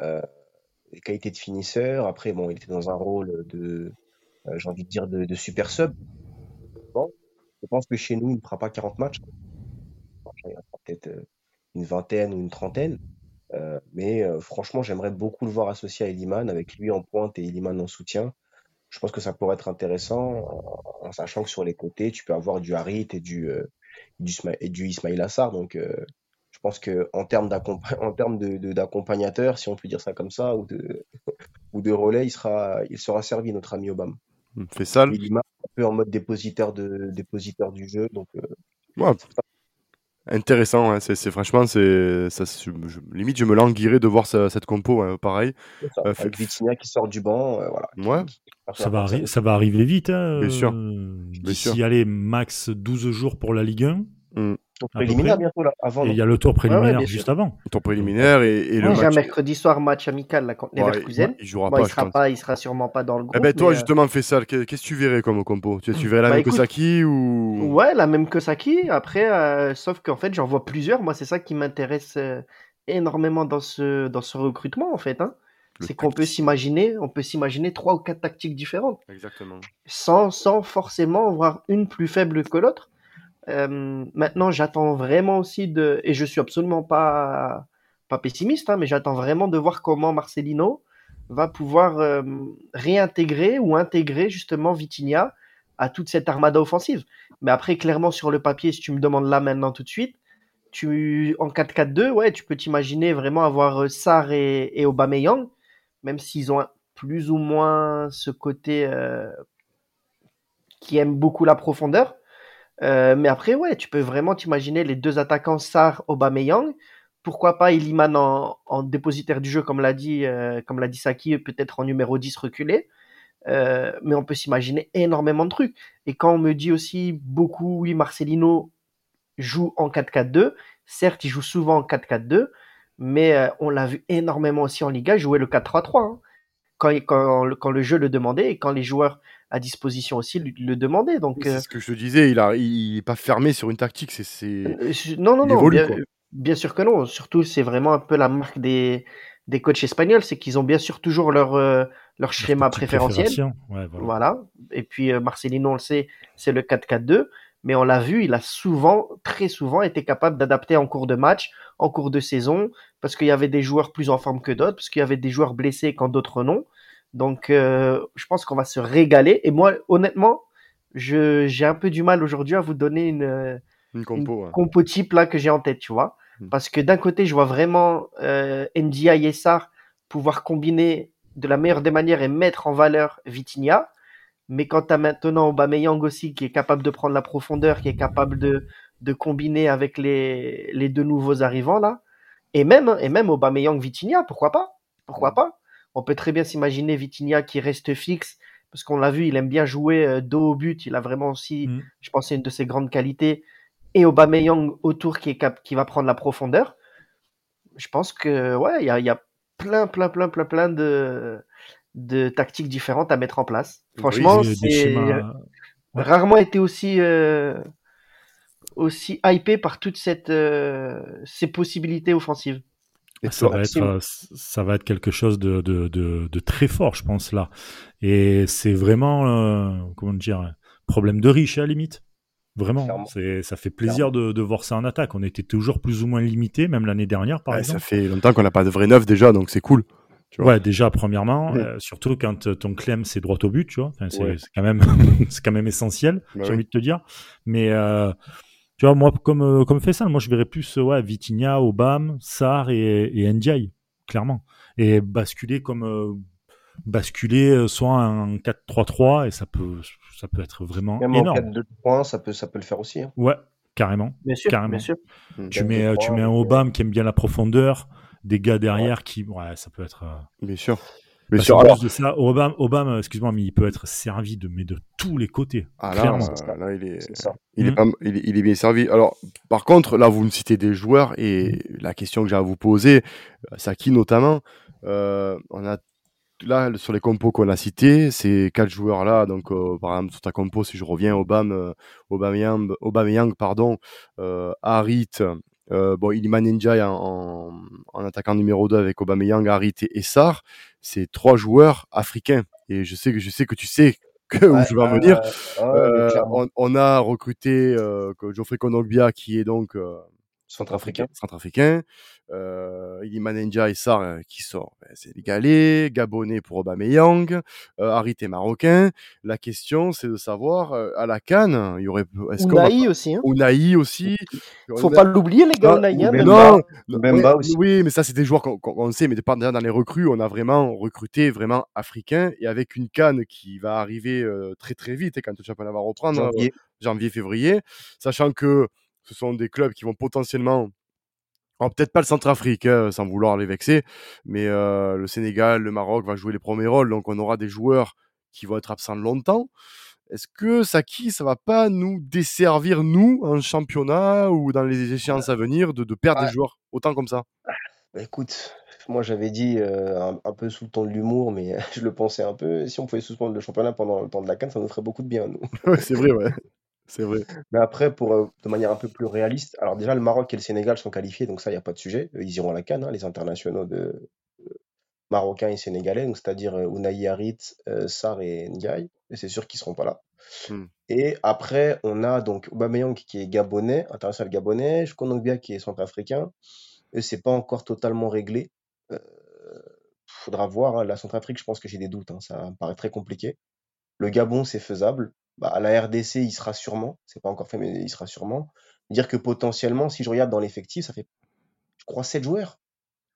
[SPEAKER 4] des qualités de finisseur. Après, bon, il était dans un rôle de, j'ai envie de dire, de, super sub. Je pense que chez nous, il ne fera pas 40 matchs. Il fera peut-être une vingtaine ou une trentaine. Mais franchement, j'aimerais beaucoup le voir associé à Eliman, avec lui en pointe et Eliman en soutien. Je pense que ça pourrait être intéressant, en, en sachant que sur les côtés, tu peux avoir du Harit et du, euh, du, Isma- et du Ismail Assar. Donc, euh, je pense que en termes d'accompagnateur, si on peut dire ça comme ça, ou de, ou de relais, il sera, il sera servi, notre ami Obama.
[SPEAKER 1] fait
[SPEAKER 4] Et Lima, un peu en mode dépositaire, de, dépositaire du jeu. Donc, euh,
[SPEAKER 1] Ouais. Intéressant, hein, c'est c'est- franchement, c'est ça, je- limite je me languirais de voir ce- cette compo, hein, pareil.
[SPEAKER 4] Ça,
[SPEAKER 1] Euh,
[SPEAKER 4] Avec Vitinha qui sort du banc, euh, voilà.
[SPEAKER 1] Ouais.
[SPEAKER 3] Ça va, ça va arriver vite. Hein,
[SPEAKER 1] Bien sûr.
[SPEAKER 3] euh,
[SPEAKER 1] Bien sûr.
[SPEAKER 3] D'ici, allez, max 12 jours pour la Ligue 1.
[SPEAKER 4] Donc, préliminaire bientôt là, avant.
[SPEAKER 3] Il y a le tour préliminaire juste avant.
[SPEAKER 1] Tour préliminaire et, et le
[SPEAKER 2] J'ai un
[SPEAKER 1] match.
[SPEAKER 2] mercredi soir match amical là, contre
[SPEAKER 1] Ouais,
[SPEAKER 2] Leverkusen.
[SPEAKER 1] il jouera
[SPEAKER 2] Bon,
[SPEAKER 1] pas,
[SPEAKER 2] il sera pas, il sera sûrement pas dans le groupe.
[SPEAKER 1] Eh ben toi
[SPEAKER 2] mais, euh,
[SPEAKER 1] justement Fessal, que- qu'est-ce que tu verrais comme compo? Tu, tu verrais la
[SPEAKER 2] Bah,
[SPEAKER 1] même que
[SPEAKER 2] écoute-
[SPEAKER 1] Saki ou?
[SPEAKER 2] Ouais, la même que Saki. Après, euh, sauf qu'en fait, j'en vois plusieurs. Moi, c'est ça qui m'intéresse euh, énormément dans ce, dans ce recrutement, en fait. Hein.
[SPEAKER 1] Le
[SPEAKER 2] C'est qu'on peut s'imaginer, on peut s'imaginer trois ou quatre tactiques différentes,
[SPEAKER 1] Exactement.
[SPEAKER 2] sans, sans forcément voir une plus faible que l'autre. Euh, maintenant, j'attends vraiment aussi de, et je suis absolument pas, pas pessimiste, hein, mais j'attends vraiment de voir comment Marcelino va pouvoir euh, réintégrer ou intégrer justement Vitinha à toute cette armada offensive. Mais après, clairement, sur le papier, si tu me demandes là maintenant tout de suite, tu, en 4-4-2, ouais, tu peux t'imaginer vraiment avoir euh, Sarr et, et Aubameyang, même s'ils ont plus ou moins ce côté qui aime beaucoup la profondeur. Euh, mais après, ouais, tu peux vraiment t'imaginer les deux attaquants Sarr, Aubameyang. Pourquoi pas Iliman en, en dépositaire du jeu, comme l'a dit, euh, comme l'a dit Saki, peut-être en numéro 10 reculé. Euh, mais on peut s'imaginer énormément de trucs. Et quand on me dit aussi beaucoup, oui, Marcelino joue en 4-4-2, certes, il joue souvent en 4-4-2, mais euh, on l'a vu énormément aussi en Liga jouer le 4-3-3. hein. Quand, quand le jeu le demandait et quand les joueurs à disposition aussi le, le demandaient. Donc,
[SPEAKER 1] C'est
[SPEAKER 2] euh,
[SPEAKER 1] ce que je te disais, il a, il, pas fermé sur une tactique, c'est c'est
[SPEAKER 2] euh, je- non, non, non,
[SPEAKER 1] évolue,
[SPEAKER 2] bien, sûr que non. Surtout, c'est vraiment un peu la marque des, des coachs espagnols, c'est qu'ils ont bien sûr toujours leur, euh, leur schéma préférentiel.
[SPEAKER 3] Ouais, voilà.
[SPEAKER 2] Voilà. Et puis euh, Marcelino, on le sait, c'est le 4-4-2. Mais on l'a vu, il a souvent, très souvent, été capable d'adapter en cours de match, en cours de saison, parce qu'il y avait des joueurs plus en forme que d'autres, parce qu'il y avait des joueurs blessés quand d'autres non. Donc, euh, je pense qu'on va se régaler. Et moi, honnêtement, je, j'ai un peu du mal aujourd'hui à vous donner une,
[SPEAKER 1] une
[SPEAKER 2] une
[SPEAKER 1] compo. hein.
[SPEAKER 2] compo type là que j'ai en tête, tu vois.
[SPEAKER 1] Mm.
[SPEAKER 2] Parce que d'un côté, je vois vraiment euh, NDI et Sarr pouvoir combiner de la meilleure des manières et mettre en valeur Vitinha. Mais quand tu as maintenant Aubameyang aussi qui est capable de prendre la profondeur, qui est capable de, de combiner avec les, les deux nouveaux arrivants là, et même, et même Aubameyang Vitinha, pourquoi pas? Pourquoi pas? On peut très bien s'imaginer Vitinha qui reste fixe, parce qu'on l'a vu, il aime bien jouer euh, dos au but, il a vraiment aussi,
[SPEAKER 3] Mm.
[SPEAKER 2] je pense, une de ses grandes qualités, et Aubameyang autour qui, est cap qui va prendre la profondeur. Je pense que ouais, il y a, y a plein, plein, plein, plein, plein de, de tactiques différentes à mettre en place. Franchement, c'est
[SPEAKER 3] schémas- ouais.
[SPEAKER 2] rarement été aussi euh, aussi hypé par toutes cette, euh, ces possibilités offensives.
[SPEAKER 1] Et
[SPEAKER 3] Ça
[SPEAKER 1] toi,
[SPEAKER 3] va, être,
[SPEAKER 4] Maxime
[SPEAKER 3] euh, ça va être quelque chose de, de, de, de très fort, je pense, là. Et c'est vraiment, euh, comment dire, problème de riche, à la limite. Vraiment. Ça fait plaisir de, de voir ça en attaque. On était toujours plus ou moins limité, même l'année dernière, par
[SPEAKER 1] ouais, ça
[SPEAKER 3] exemple.
[SPEAKER 1] fait longtemps qu'on n'a pas de vrai neuf déjà, donc c'est cool. tu vois.
[SPEAKER 3] Ouais, déjà, premièrement,
[SPEAKER 1] Mhm.
[SPEAKER 3] euh, surtout quand ton Clem, c'est droit au but, tu vois. Enfin, c'est,
[SPEAKER 1] Ouais.
[SPEAKER 3] quand même, c'est quand même essentiel,
[SPEAKER 1] Bah
[SPEAKER 3] j'ai envie de te dire. Mais, euh, tu vois, moi, comme, euh, comme fait ça, moi, je verrais plus, euh, ouais, Vitinha, Obam, Sarr et, et Ndiaye, clairement. Et basculer comme, euh, basculer soit en 4-3-3 et ça peut, ça peut être vraiment
[SPEAKER 4] Même en
[SPEAKER 3] énorme.
[SPEAKER 4] 4-2-3, ça peut, ça peut le faire aussi. hein.
[SPEAKER 3] Ouais, carrément.
[SPEAKER 2] Bien sûr,
[SPEAKER 3] Carrément.
[SPEAKER 2] bien sûr.
[SPEAKER 3] Tu
[SPEAKER 4] 4-2-3,
[SPEAKER 3] mets, tu mets un Obam qui aime bien la profondeur, des gars derrière qui, ouais, ça peut être. euh,
[SPEAKER 1] Bien sûr.
[SPEAKER 3] Parce
[SPEAKER 1] Alors,
[SPEAKER 3] plus de ça, Obama, Obama excuse-moi, mais il peut être servi de, mais de tous les côtés.
[SPEAKER 1] ah, là,
[SPEAKER 3] clairement.
[SPEAKER 1] là, il est,
[SPEAKER 4] C'est ça.
[SPEAKER 1] il, est pas, il, est, il est bien servi. Alors, par contre, là, vous me citez des joueurs et la question que j'ai à vous poser, euh, Saki notamment, euh, on a là sur les compos qu'on a cités, ces quatre joueurs là, donc euh, par exemple sur ta compo, si je reviens, Obam, euh, Aubameyang, Aubameyang, pardon, euh, Harit, euh, bon, Iliman Ndiaye en, en, en attaquant numéro 2 avec Aubameyang, Harit et, et Sarr, c'est trois joueurs africains. Et je sais que je sais que tu sais que où je vais en venir.
[SPEAKER 4] ouais,
[SPEAKER 1] Euh, on, on a recruté euh, Geoffrey Kondogbia qui est donc euh,
[SPEAKER 4] Centrafricain.
[SPEAKER 1] centrafricain. Euh, Iliman Ndiaye Sarr euh, qui sort ben, sénégalais, gabonais pour Aubameyang, euh, Harit est marocain. La question c'est de savoir euh, à la Cannes, il y aurait est-ce
[SPEAKER 2] Unai aussi. Hein.
[SPEAKER 1] Unai aussi.
[SPEAKER 2] Faut pas l'oublier, les gars,
[SPEAKER 1] Ah,
[SPEAKER 2] Unai. hein,
[SPEAKER 1] non,
[SPEAKER 2] pas.
[SPEAKER 1] non,
[SPEAKER 4] Bemba aussi.
[SPEAKER 1] Oui, mais ça, c'est des joueurs qu'on qu'on- qu'on sait, mais pas dans les recrues, on a vraiment recruté vraiment africains et avec une canne qui va arriver euh, très très vite et quand le championnat va reprendre,
[SPEAKER 4] Janvier.
[SPEAKER 1] janvier-février, sachant que ce sont des clubs qui vont potentiellement peut-être pas le Centrafrique, hein, sans vouloir les vexer, mais euh, le Sénégal, le Maroc va jouer les premiers rôles, donc on aura des joueurs qui vont être absents longtemps. Est-ce que Saki, ça va pas nous desservir, nous, en championnat ou dans les échéances à venir, de, de perdre
[SPEAKER 4] Ouais.
[SPEAKER 1] des joueurs autant comme ça?
[SPEAKER 4] Bah, écoute, moi j'avais dit euh, un, un peu sous le ton de l'humour, mais je le pensais un peu. Si on pouvait suspendre le championnat pendant le temps de la CAN, ça nous ferait beaucoup de bien, nous.
[SPEAKER 1] Ouais, c'est vrai, ouais. C'est vrai.
[SPEAKER 4] Mais après, pour, euh, de manière un peu plus réaliste, alors déjà le Maroc et le Sénégal sont qualifiés, donc ça, il n'y a pas de sujet. Eux, Ils iront à la CAN, hein, les internationaux de euh, marocains et sénégalais, donc c'est-à-dire euh, Ounahi Harit, euh, Sarr et Ndiaye. Et c'est sûr qu'ils seront pas là.
[SPEAKER 1] Hmm.
[SPEAKER 4] Et après, on a donc Aubameyang qui est gabonais, international gabonais, Konongbia qui est centrafricain. Eux, c'est pas encore totalement réglé. Euh, faudra voir. hein. La Centrafrique, je pense que j'ai des doutes. hein. Ça me paraît très compliqué. Le Gabon, c'est faisable. Bah, à la RDC, il sera sûrement. C'est pas encore fait, mais il sera sûrement. Dire que potentiellement, si je regarde dans l'effectif, ça fait, je crois, 7 joueurs.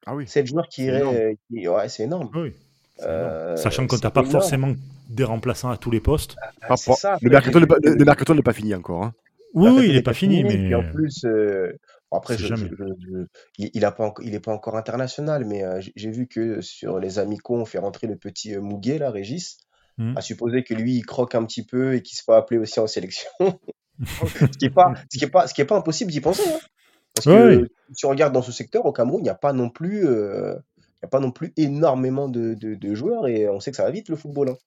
[SPEAKER 1] Ah oui.
[SPEAKER 4] 7 joueurs qui iraient. qui- Ouais, c'est énorme.
[SPEAKER 3] Oui.
[SPEAKER 4] Euh,
[SPEAKER 3] Sachant que
[SPEAKER 4] c'est
[SPEAKER 3] t'as pas
[SPEAKER 4] énorme.
[SPEAKER 3] forcément des remplaçants à tous les postes.
[SPEAKER 4] Ah,
[SPEAKER 1] pour-
[SPEAKER 4] ça.
[SPEAKER 1] Le mercato n'est pas,
[SPEAKER 4] que-
[SPEAKER 1] le mercato n'est pas fini encore. hein.
[SPEAKER 3] Oui, il
[SPEAKER 4] est
[SPEAKER 3] est pas fini, mais
[SPEAKER 4] Puis en plus, euh, bon, après,
[SPEAKER 3] C'est
[SPEAKER 4] je,
[SPEAKER 3] jamais.
[SPEAKER 4] je- je- il, il a pas, encore international, mais euh, j'ai vu que sur les amicaux, on fait rentrer le petit euh, Mouguet, là, Régis,
[SPEAKER 3] Mhm.
[SPEAKER 4] à supposer que lui, il croque un petit peu et qu'il se fait appeler aussi en sélection. ce qui est pas, ce qui est pas, ce qui est pas impossible d'y penser, hein. Parce que si on regarde dans ce secteur, au Cameroun, il n'y a pas non plus, euh, il y a pas non plus énormément de, de- de joueurs et on sait que ça va vite le football. hein.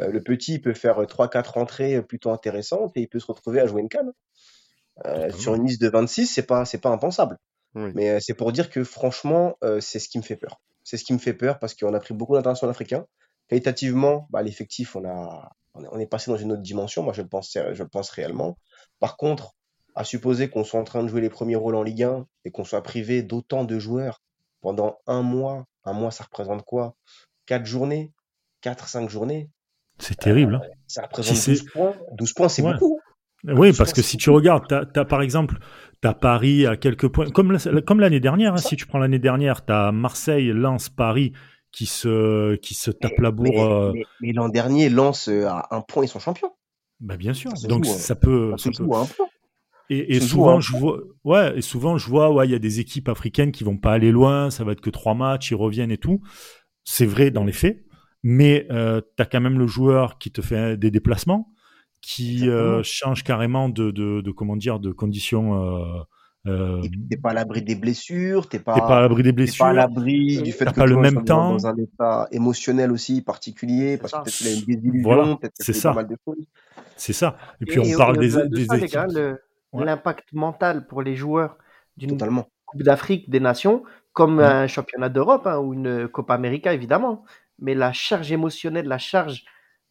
[SPEAKER 4] Euh, le petit, il peut faire 3-4 rentrées plutôt intéressantes et il peut se retrouver à jouer une canne. Euh, sur une liste de 26, c'est pas, c'est pas impensable.
[SPEAKER 1] Oui.
[SPEAKER 4] Mais c'est pour dire que franchement, euh, c'est ce qui me fait peur. C'est ce qui me fait peur parce qu'on a pris beaucoup d'internationaux africains. Qualitativement, bah, l'effectif, on a, on est, passé dans une autre dimension. Moi, je le pense, je le pense réellement. Par contre, à supposer qu'on soit en train de jouer les premiers rôles en Ligue 1 et qu'on soit privé d'autant de joueurs pendant un mois, un mois, ça représente quoi? Quatre journées? Quatre, cinq journées?
[SPEAKER 3] c'est terrible. hein.
[SPEAKER 4] Ça représente
[SPEAKER 3] c'est-
[SPEAKER 4] 12 points. 12 points, c'est
[SPEAKER 3] Ouais.
[SPEAKER 4] beaucoup.
[SPEAKER 3] Oui, parce que si tu regardes, tu as, par exemple, tu as Paris à quelques points, comme, la- comme l'année dernière, hein, si tu prends l'année dernière, tu as Marseille, Lens, Paris qui se, qui se tapent la bourre. euh,
[SPEAKER 4] mais- mais l'an dernier, Lens, euh, à un point, ils sont champions.
[SPEAKER 3] bah, bien sûr.
[SPEAKER 4] ça
[SPEAKER 3] Donc
[SPEAKER 4] joue, hein.
[SPEAKER 3] ça peut.
[SPEAKER 4] Ça
[SPEAKER 3] ça
[SPEAKER 4] un point.
[SPEAKER 3] Et, et souvent, je vois, ouais, et souvent, je vois, ouais, il y a des équipes africaines qui vont pas aller loin, ça va être que trois matchs, ils reviennent et tout. C'est vrai dans les faits, mais euh, tu as quand même le joueur qui te fait des déplacements, qui euh, change carrément de, de, de, comment dire, de conditions. Euh,
[SPEAKER 4] t'es pas à l'abri des blessures, t'es pas,
[SPEAKER 3] pas à l'abri des
[SPEAKER 4] t'es pas
[SPEAKER 3] blessures.
[SPEAKER 4] à l'abri du fait
[SPEAKER 3] T'as
[SPEAKER 4] que
[SPEAKER 3] pas le même temps.
[SPEAKER 4] dans un état émotionnel aussi particulier, parce
[SPEAKER 2] ça.
[SPEAKER 4] que peut-être qu'il a une désillusion,
[SPEAKER 3] Voilà,
[SPEAKER 4] peut-être
[SPEAKER 3] c'est
[SPEAKER 4] qu'il a
[SPEAKER 3] ça.
[SPEAKER 4] pas mal de choses.
[SPEAKER 3] C'est ça. Et puis
[SPEAKER 2] Et
[SPEAKER 3] on parle des,
[SPEAKER 2] de
[SPEAKER 3] des
[SPEAKER 2] ça,
[SPEAKER 3] équipes. Ouais.
[SPEAKER 2] l'impact mental pour les joueurs d'une. Coupe d'Afrique des Nations, comme
[SPEAKER 3] Mm.
[SPEAKER 2] un championnat d'Europe hein, ou une Copa América, évidemment. Mais la charge émotionnelle, la charge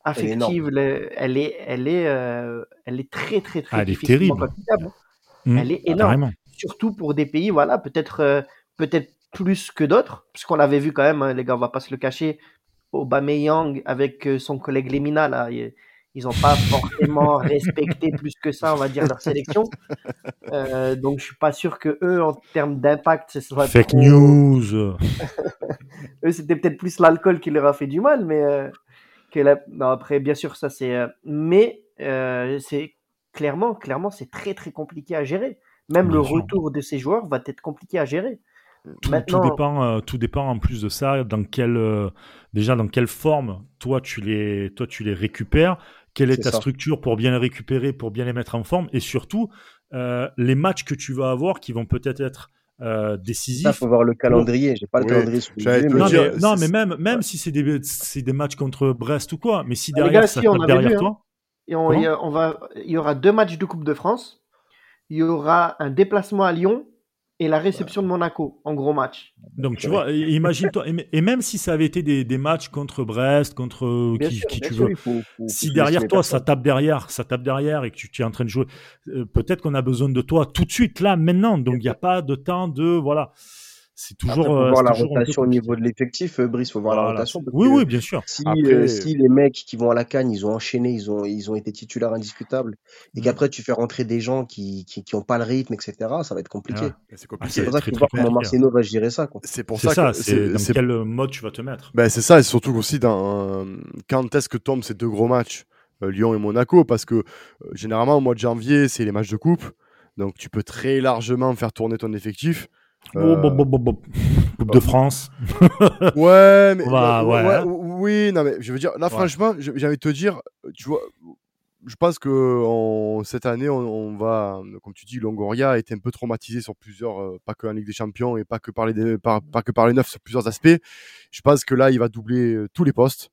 [SPEAKER 4] Elle est énorme.
[SPEAKER 2] affective, le- elle est, elle est, euh, elle est très, très, très
[SPEAKER 3] Ah, elle est terrible.
[SPEAKER 2] quantifiable.
[SPEAKER 3] Mm,
[SPEAKER 2] Elle est énorme.
[SPEAKER 3] carrément.
[SPEAKER 2] Surtout pour des pays, voilà, peut-être euh, peut-être plus que d'autres, puisqu'on l'avait vu quand même, hein, les gars, on va pas se le cacher. Aubameyang avec euh, son collègue Lemina, là, ils- ils n'ont pas forcément respecté plus que ça, on va dire, leur sélection. Euh, donc, je suis pas sûr que eux, en termes d'impact, ce soit
[SPEAKER 3] Fake
[SPEAKER 2] trop-
[SPEAKER 3] news.
[SPEAKER 2] Eux, c'était peut-être plus l'alcool qui leur a fait du mal, mais euh, que la- non, après, bien sûr, ça c'est. Mais euh, c'est clairement, clairement, c'est très très compliqué à gérer. Même
[SPEAKER 3] Bien
[SPEAKER 2] le
[SPEAKER 3] sûr.
[SPEAKER 2] retour de ces joueurs va être compliqué à gérer.
[SPEAKER 3] Tout,
[SPEAKER 2] Maintenant-
[SPEAKER 3] tout dépend, euh, tout dépend en plus de ça, dans quelle, euh, déjà dans quelle forme toi tu les, toi tu les récupères, quelle est, ta
[SPEAKER 4] ça.
[SPEAKER 3] structure pour bien les récupérer, pour bien les mettre en forme, et surtout euh, les matchs que tu vas avoir qui vont peut-être être euh,
[SPEAKER 4] Ça,
[SPEAKER 3] décisifs.
[SPEAKER 4] faut voir le calendrier. J'ai pas le
[SPEAKER 1] Oui,
[SPEAKER 4] calendrier sous les
[SPEAKER 3] Non,
[SPEAKER 1] dire,
[SPEAKER 3] mais, non,
[SPEAKER 1] c'est-
[SPEAKER 3] mais même, même si c'est des, c'est des matchs contre Brest ou quoi, mais si
[SPEAKER 2] Ah,
[SPEAKER 3] derrière
[SPEAKER 2] gars,
[SPEAKER 3] ça
[SPEAKER 2] si, on
[SPEAKER 3] derrière
[SPEAKER 2] vu, hein.
[SPEAKER 3] toi,
[SPEAKER 2] Et on, y a- on va, il y aura deux matchs de Coupe de France. Il y aura un déplacement à Lyon et la réception de Monaco en gros match.
[SPEAKER 3] donc tu vois, et- imagine-toi, et, même si ça avait été des, des matchs contre Brest, contre euh,
[SPEAKER 2] Bien
[SPEAKER 3] qui,
[SPEAKER 2] sûr,
[SPEAKER 3] qui
[SPEAKER 2] bien
[SPEAKER 3] tu
[SPEAKER 2] sûr,
[SPEAKER 3] veux,
[SPEAKER 4] faut- faut-
[SPEAKER 3] si derrière toi ça tape derrière, ça tape derrière et que tu, tu es en train de jouer, euh, peut-être qu'on a besoin de toi tout de suite là maintenant. Donc il n'y a pas de temps de voilà. C'est
[SPEAKER 4] Après,
[SPEAKER 3] toujours.
[SPEAKER 4] faut
[SPEAKER 3] euh,
[SPEAKER 4] voir
[SPEAKER 3] c'est
[SPEAKER 4] la
[SPEAKER 3] toujours
[SPEAKER 4] rotation au niveau de l'effectif, euh, Brice, faut voir la rotation. parce
[SPEAKER 3] Oui
[SPEAKER 4] que
[SPEAKER 3] oui bien sûr.
[SPEAKER 4] Si,
[SPEAKER 1] Après-
[SPEAKER 4] euh, si les mecs qui vont à la canne, ils ont enchaîné, ils ont, ils ont été titulaires indiscutables, et
[SPEAKER 3] Mm.
[SPEAKER 4] qu'après tu fais rentrer des gens qui, qui, qui ont pas le rythme, etc., ça va être compliqué.
[SPEAKER 3] Ouais.
[SPEAKER 1] C'est
[SPEAKER 3] Ah.
[SPEAKER 4] C'est pour ça qu'il faut voir comment. Marcelo va gérer ça.
[SPEAKER 1] C'est pour
[SPEAKER 3] C'est
[SPEAKER 1] ça,
[SPEAKER 3] ça.
[SPEAKER 1] que
[SPEAKER 3] C'est dans quel mode tu vas te mettre?
[SPEAKER 1] Ben, c'est ça, et surtout aussi dans euh, quand est-ce que tombent ces deux gros matchs, euh, Lyon et Monaco, parce que euh, généralement au mois de janvier, c'est les matchs de coupe. Donc tu peux très largement faire tourner ton effectif.
[SPEAKER 3] Oh,
[SPEAKER 1] Euh,
[SPEAKER 3] bon. Coupe de France.
[SPEAKER 1] Ouais, mais ouais,
[SPEAKER 3] ouais, hein.
[SPEAKER 1] oui, non mais je veux dire, là
[SPEAKER 3] Ouais.
[SPEAKER 1] franchement, j'ai j'ai envie de te dire, tu vois, je pense que on- cette année, on, on va, comme tu dis, Longoria a été un peu traumatisé sur plusieurs, euh, pas que en Ligue des Champions et pas que par les, par- pas que par les neufs sur plusieurs aspects. Je pense que là, il va doubler euh, tous les postes.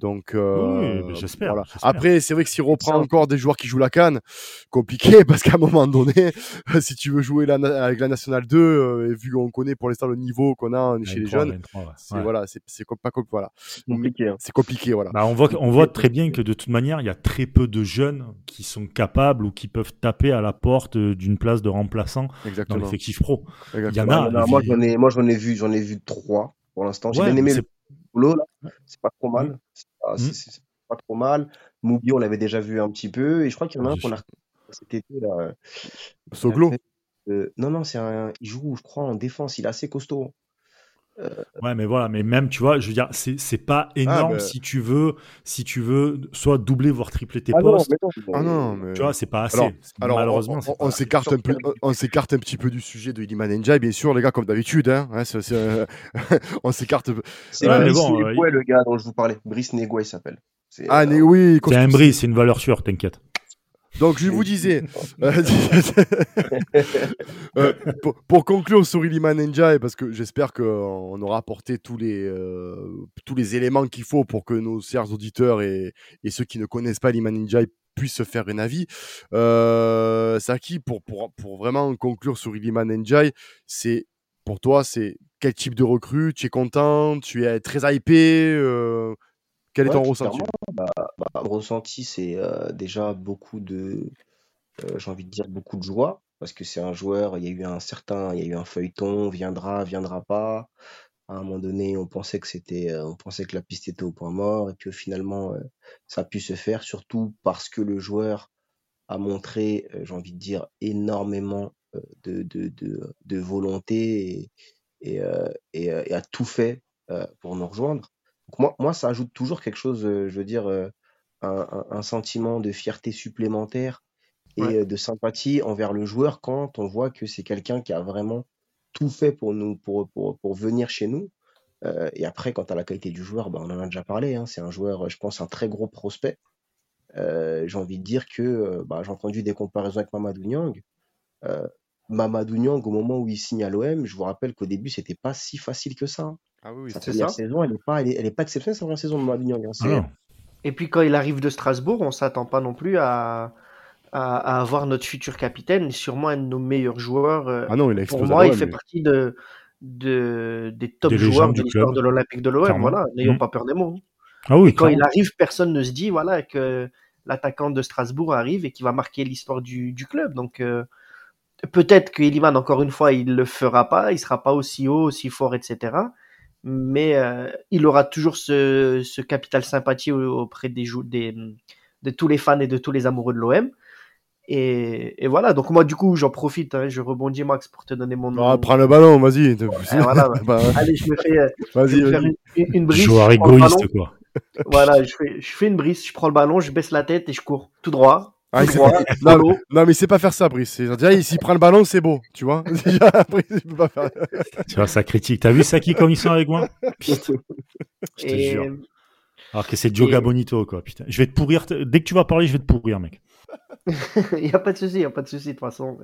[SPEAKER 1] Donc, euh,
[SPEAKER 3] Oui, j'espère,
[SPEAKER 1] voilà. Après, c'est vrai que s'il reprend encore des joueurs qui jouent la canne, compliqué parce qu'à un moment donné, si tu veux jouer la, avec la nationale 2, euh, et vu qu'on connaît pour l'instant le niveau qu'on a chez les
[SPEAKER 3] 23,
[SPEAKER 1] jeunes,
[SPEAKER 3] 23, ouais.
[SPEAKER 1] c'est
[SPEAKER 3] Ouais.
[SPEAKER 1] voilà, c'est pas voilà,
[SPEAKER 4] compliqué. hein.
[SPEAKER 1] c'est compliqué voilà.
[SPEAKER 3] Bah, on voit, on voit très bien que de toute manière, il y a très peu de jeunes qui sont capables ou qui peuvent taper à la porte euh, d'une place de remplaçant dans l'effectif pro.
[SPEAKER 1] exactement.
[SPEAKER 3] Il y en a.
[SPEAKER 4] Ouais, non, moi j'en ai, moi j'en ai vu, j'en ai vu trois pour l'instant. J'ai
[SPEAKER 3] Ouais,
[SPEAKER 4] bien aimé le boulot là, c'est pas trop mal.
[SPEAKER 3] Mm.
[SPEAKER 4] C'est pas,
[SPEAKER 3] Mm.
[SPEAKER 4] c'est- c'est- c'est pas trop mal. On l'avait déjà vu un petit peu, et je crois qu'il y en a un qu'on a cet été là. euh,
[SPEAKER 1] Soglo.
[SPEAKER 4] euh, non non, c'est un, il joue, je crois, en défense. Il est assez costaud.
[SPEAKER 3] Ouais, mais voilà, mais même, tu vois, je veux dire, c'est c'est pas énorme
[SPEAKER 1] bah.
[SPEAKER 3] si tu veux, si tu veux, soit doubler voire tripler tes
[SPEAKER 4] Ah non,
[SPEAKER 3] postes.
[SPEAKER 4] mais non,
[SPEAKER 1] Ah non, mais
[SPEAKER 3] Tu vois, c'est pas assez.
[SPEAKER 1] Alors-
[SPEAKER 3] malheureusement,
[SPEAKER 1] on, on- s'écarte un peu, on s'écarte un petit peu du sujet de Iliman Ndiaye, bien sûr les gars comme d'habitude hein, hein, euh, on s'écarte.
[SPEAKER 4] C'est
[SPEAKER 3] Ouais, mais
[SPEAKER 4] Brice
[SPEAKER 3] bon, euh,
[SPEAKER 4] le gars dont je vous parlais. Brice Negoué, il s'appelle. C'est,
[SPEAKER 1] Ah
[SPEAKER 4] euh,
[SPEAKER 1] oui.
[SPEAKER 3] C'est un bris, c'est une valeur sûre, t'inquiète.
[SPEAKER 1] Donc je vous disais, euh, euh, pour, conclure sur Iliman Ndiaye, parce que j'espère qu'on aura apporté tous les, euh, tous les éléments qu'il faut pour que nos chers auditeurs et, et ceux qui ne connaissent pas Iliman Ndiaye puissent se faire un avis. Euh, Saki, pour, pour, pour vraiment conclure sur Iliman Ndiaye, c'est pour toi, c'est quel type de recrue? Tu es content? Tu es très hypé? Quel est ton ressenti?
[SPEAKER 4] bah, bah, ressenti, c'est euh, déjà beaucoup de, euh, j'ai envie de dire beaucoup de joie, parce que c'est un joueur, il y a eu un certain, il y a eu un feuilleton, viendra, viendra pas. À un moment donné, on pensait que c'était, euh, on pensait que la piste était au point mort, et puis finalement, ça a pu se faire, surtout parce que le joueur a montré, j'ai envie de dire, énormément de, de, de, de volonté et, et, et, et a tout fait pour nous rejoindre. Donc moi, moi, ça ajoute toujours quelque chose, euh, je veux dire, euh, un, un- un sentiment de fierté supplémentaire et
[SPEAKER 2] Ouais.
[SPEAKER 4] euh, de sympathie envers le joueur quand on voit que c'est quelqu'un qui a vraiment tout fait pour nous, pour, pour, pour venir chez nous. Euh, et après, quant à la qualité du joueur, bah, on en a déjà parlé. hein, c'est un joueur, je pense, un très gros prospect. Euh, j'ai envie de dire que bah, j'ai entendu des comparaisons avec Mamadou Niang. Euh, Mamadou Niang, au moment où il signe à l'OM, je vous rappelle qu'au début, c'était pas si facile que ça.
[SPEAKER 1] Ah oui,
[SPEAKER 4] Sa
[SPEAKER 2] c'est
[SPEAKER 4] première
[SPEAKER 2] ça.
[SPEAKER 4] saison, elle n'est pas, elle est, elle est pas exceptionnelle, sa première saison de Niang. hein.
[SPEAKER 3] Ah.
[SPEAKER 2] Et puis quand il arrive de Strasbourg, on s'attend pas non plus à, à, à avoir notre futur capitaine, sûrement un de nos meilleurs joueurs. euh,
[SPEAKER 1] Ah non, il a
[SPEAKER 2] Pour moi, il fait partie de, de, des top
[SPEAKER 3] Des
[SPEAKER 2] joueurs de l'histoire de l'Olympique de l'OM. Voilà, n'ayons
[SPEAKER 3] Mhm.
[SPEAKER 2] pas peur des mots. hein.
[SPEAKER 3] Ah oui,
[SPEAKER 2] Et quand il arrive, personne ne se dit voilà que l'attaquant de Strasbourg arrive et qui va marquer l'histoire du, du club. Donc euh, peut-être que encore une fois, il le fera pas, il sera pas aussi haut, aussi fort, etc. Mais euh, il aura toujours ce, ce capital sympathie au- auprès des, des de tous les fans et de tous les amoureux de l'OM. Et, et voilà, donc moi du coup j'en profite, hein, je rebondis Max pour te donner mon
[SPEAKER 1] Ah, prends le ballon, vas-y.
[SPEAKER 2] voilà, ouais.
[SPEAKER 1] Bah,
[SPEAKER 2] Allez, je me fais, euh, je me faire une, une, une brise.
[SPEAKER 3] Joueur égoïste, quoi.
[SPEAKER 2] Voilà, je fais, je fais une brise, je prends le ballon, je baisse la tête et je cours tout droit.
[SPEAKER 1] Ah, il pas- non, mais il sait pas faire ça, Brice. C'est- Déjà, s'il prend le ballon, c'est beau, tu vois? Déjà, après, il peut pas faire.
[SPEAKER 3] Tu vois, ça critique. T'as vu Saki comme ils sont avec moi? Putain, je te
[SPEAKER 2] Et,
[SPEAKER 3] jure. Alors que c'est Joga
[SPEAKER 2] Et-
[SPEAKER 3] Bonito, quoi. Putain. Je vais te pourrir. Dès que tu vas parler, je vais te pourrir, mec.
[SPEAKER 2] Il n'y a pas de souci, il n'y a pas de souci de toute façon.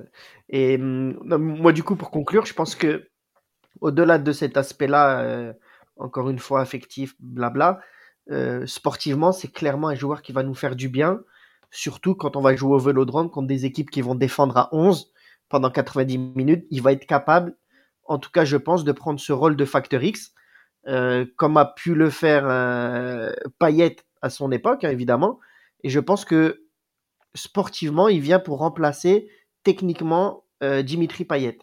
[SPEAKER 2] Et non, moi, du coup, pour conclure, je pense que au-delà de cet aspect-là, euh, encore une fois, affectif, blabla, euh, sportivement, c'est clairement un joueur qui va nous faire du bien, surtout quand on va jouer au vélodrome contre des équipes qui vont défendre à 11 pendant 90 minutes. Il va être capable, en tout cas, je pense, de prendre ce rôle de facteur X, euh, comme a pu le faire euh, Payet à son époque, hein, évidemment. Et je pense que sportivement, il vient pour remplacer techniquement euh, Dimitri Payet.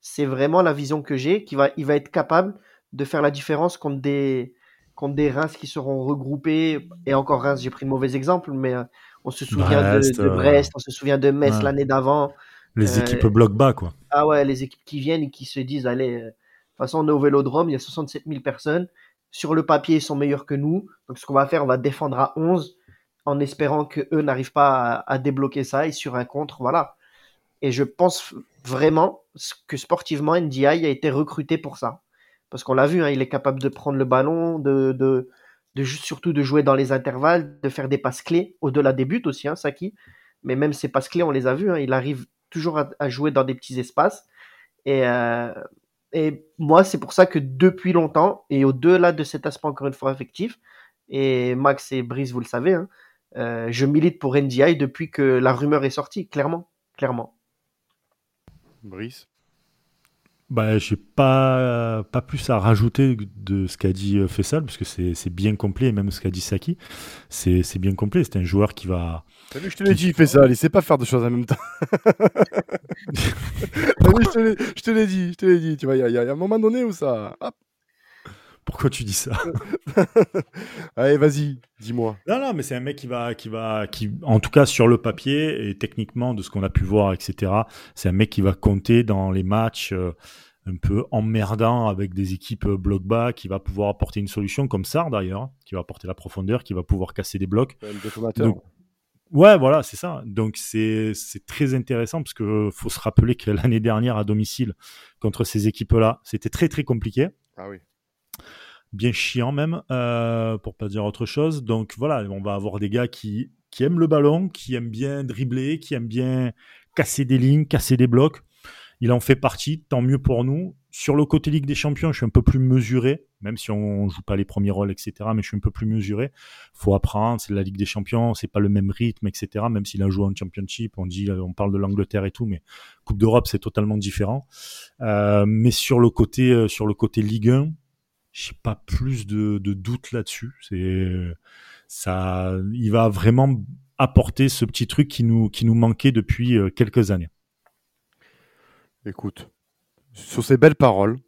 [SPEAKER 2] C'est vraiment la vision que j'ai, qu'il va, il va être capable de faire la différence contre des, contre des Reims qui seront regroupés. Et encore Reims, j'ai pris le mauvais exemple, mais euh, on se souvient
[SPEAKER 3] Brest,
[SPEAKER 2] de, de
[SPEAKER 3] euh,
[SPEAKER 2] Brest, on se souvient de Metz
[SPEAKER 3] ouais.
[SPEAKER 2] l'année d'avant.
[SPEAKER 3] Les
[SPEAKER 2] Euh,
[SPEAKER 3] équipes bloc bas, quoi.
[SPEAKER 2] Ah ouais, les équipes qui viennent et qui se disent, allez, euh, de toute façon, on est au Vélodrome, il y a 67 000 personnes. Sur le papier, ils sont meilleurs que nous. Donc, ce qu'on va faire, on va défendre à 11 en espérant que eux n'arrivent pas à, à débloquer ça. Et sur un contre, voilà. Et je pense vraiment que sportivement, NDI a été recruté pour ça. Parce qu'on l'a vu, hein, il est capable de prendre le ballon, de, de, de, surtout de jouer dans les intervalles, de faire des passes clés, au-delà des buts aussi, hein, Saki. Mais même ces passes clés, on les a vues, hein, il arrive toujours à, jouer dans des petits espaces. Et, euh, et moi, c'est pour ça que depuis longtemps, et au-delà de cet aspect encore une fois affectif, et Max et Brice, vous le savez, hein, euh, je milite pour NDI depuis que la rumeur est sortie, clairement. clairement.
[SPEAKER 1] Brice?
[SPEAKER 3] Bah, j'ai pas, pas plus à rajouter de ce qu'a dit euh, Fessal, parce que c'est bien complet, et même ce qu'a dit Saki, c'est bien complet. C'est un joueur qui va.
[SPEAKER 1] T'as vu, je te l'ai dit, Fessal, il sait pas faire deux choses en même temps. je te l'ai dit, je te l'ai dit. Tu vois, il y, a un moment donné où ça.
[SPEAKER 3] Pourquoi tu dis ça
[SPEAKER 1] Allez, vas-y, dis-moi.
[SPEAKER 3] Non, non, mais c'est un mec qui va, qui va, qui, en tout cas sur le papier et techniquement de ce qu'on a pu voir, etc. C'est un mec qui va compter dans les matchs euh, un peu emmerdants avec des équipes euh, bloc bas, qui va pouvoir apporter une solution comme ça d'ailleurs, qui va apporter la profondeur, qui va pouvoir casser des blocs. Donc, ouais, voilà, c'est ça. Donc c'est très intéressant parce que faut se rappeler que l'année dernière à domicile contre ces équipes-là, c'était très très compliqué.
[SPEAKER 1] Ah oui
[SPEAKER 3] bien chiant même, euh, pour pas dire autre chose. Donc voilà, on va avoir des gars qui, qui aiment le ballon, qui aiment bien dribbler, qui aiment bien casser des lignes, casser des blocs. Il en fait partie, tant mieux pour nous. Sur le côté Ligue des Champions, je suis un peu plus mesuré, même si on joue pas les premiers rôles, etc. Mais je suis un peu plus mesuré. Faut apprendre, c'est la Ligue des Champions, c'est pas le même rythme, etc. Même s'il a joué en Championship, on dit, on parle de l'Angleterre et tout, mais Coupe d'Europe, c'est totalement différent. Euh, mais sur le côté, euh, sur le côté Ligue 1, j'ai pas plus de, de doute là-dessus. C'est ça, il va vraiment apporter ce petit truc qui nous qui nous manquait depuis euh, quelques années.
[SPEAKER 1] Écoute, sur ces belles paroles,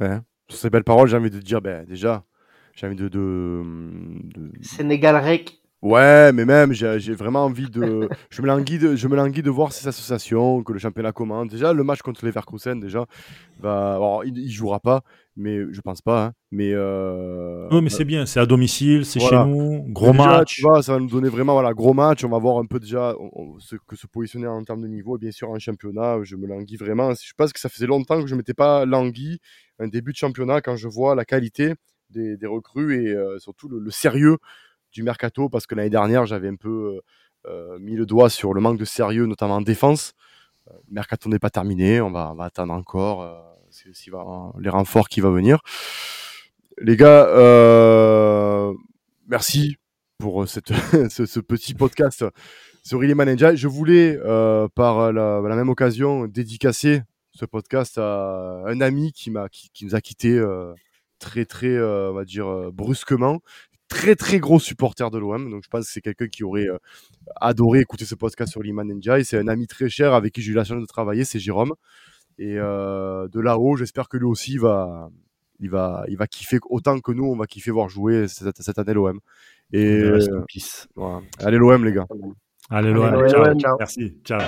[SPEAKER 1] hein, sur ces belles paroles, j'ai envie de te dire, ben déjà, j'ai envie de, de,
[SPEAKER 2] de... Sénégal Rec.
[SPEAKER 1] Ouais, mais même, j'ai vraiment envie de. je me languis de, je me languis de voir ces associations, que le championnat commence. Déjà, le match contre les Verkusen, déjà, va. Alors, il, il jouera pas, mais je pense pas. Hein. Mais. Euh...
[SPEAKER 3] Oui, mais c'est bien, c'est à domicile, c'est chez nous, gros match.
[SPEAKER 1] Tu vois, ça va nous donner vraiment, voilà, gros match. On va voir un peu déjà ce que se positionner en termes de niveau. Et bien sûr, en championnat, je me languis vraiment. Je pense que ça faisait longtemps que je m'étais pas langui un début de championnat quand je vois la qualité des, des recrues et euh, surtout le, le sérieux du mercato parce que l'année dernière, j'avais un peu euh, euh, mis le doigt sur le manque de sérieux, notamment en défense. Euh, le mercato n'est pas terminé, on va, on va attendre encore euh, va, les renforts qui vont venir. Les gars, euh, merci pour cette, ce, petit podcast sur Illy Manager. Je voulais, euh, par la, même occasion, dédicacer ce podcast à un ami qui, qui, qui nous a quittés euh, très, très, on va dire, brusquement très très gros supporter de l'OM. Donc je pense que c'est quelqu'un qui aurait euh, adoré écouter ce podcast sur Liman Ninja. c'est un ami très cher avec qui j'ai eu la chance de travailler, c'est Jérôme. Et euh, de là-haut, j'espère que lui aussi va, il va, il va kiffer autant que nous, on va kiffer voir jouer cette, cette année l'OM. Et euh, voilà. allez l'OM les gars.
[SPEAKER 3] Allez l'OM. Ciao. Ciao. Merci. Ciao.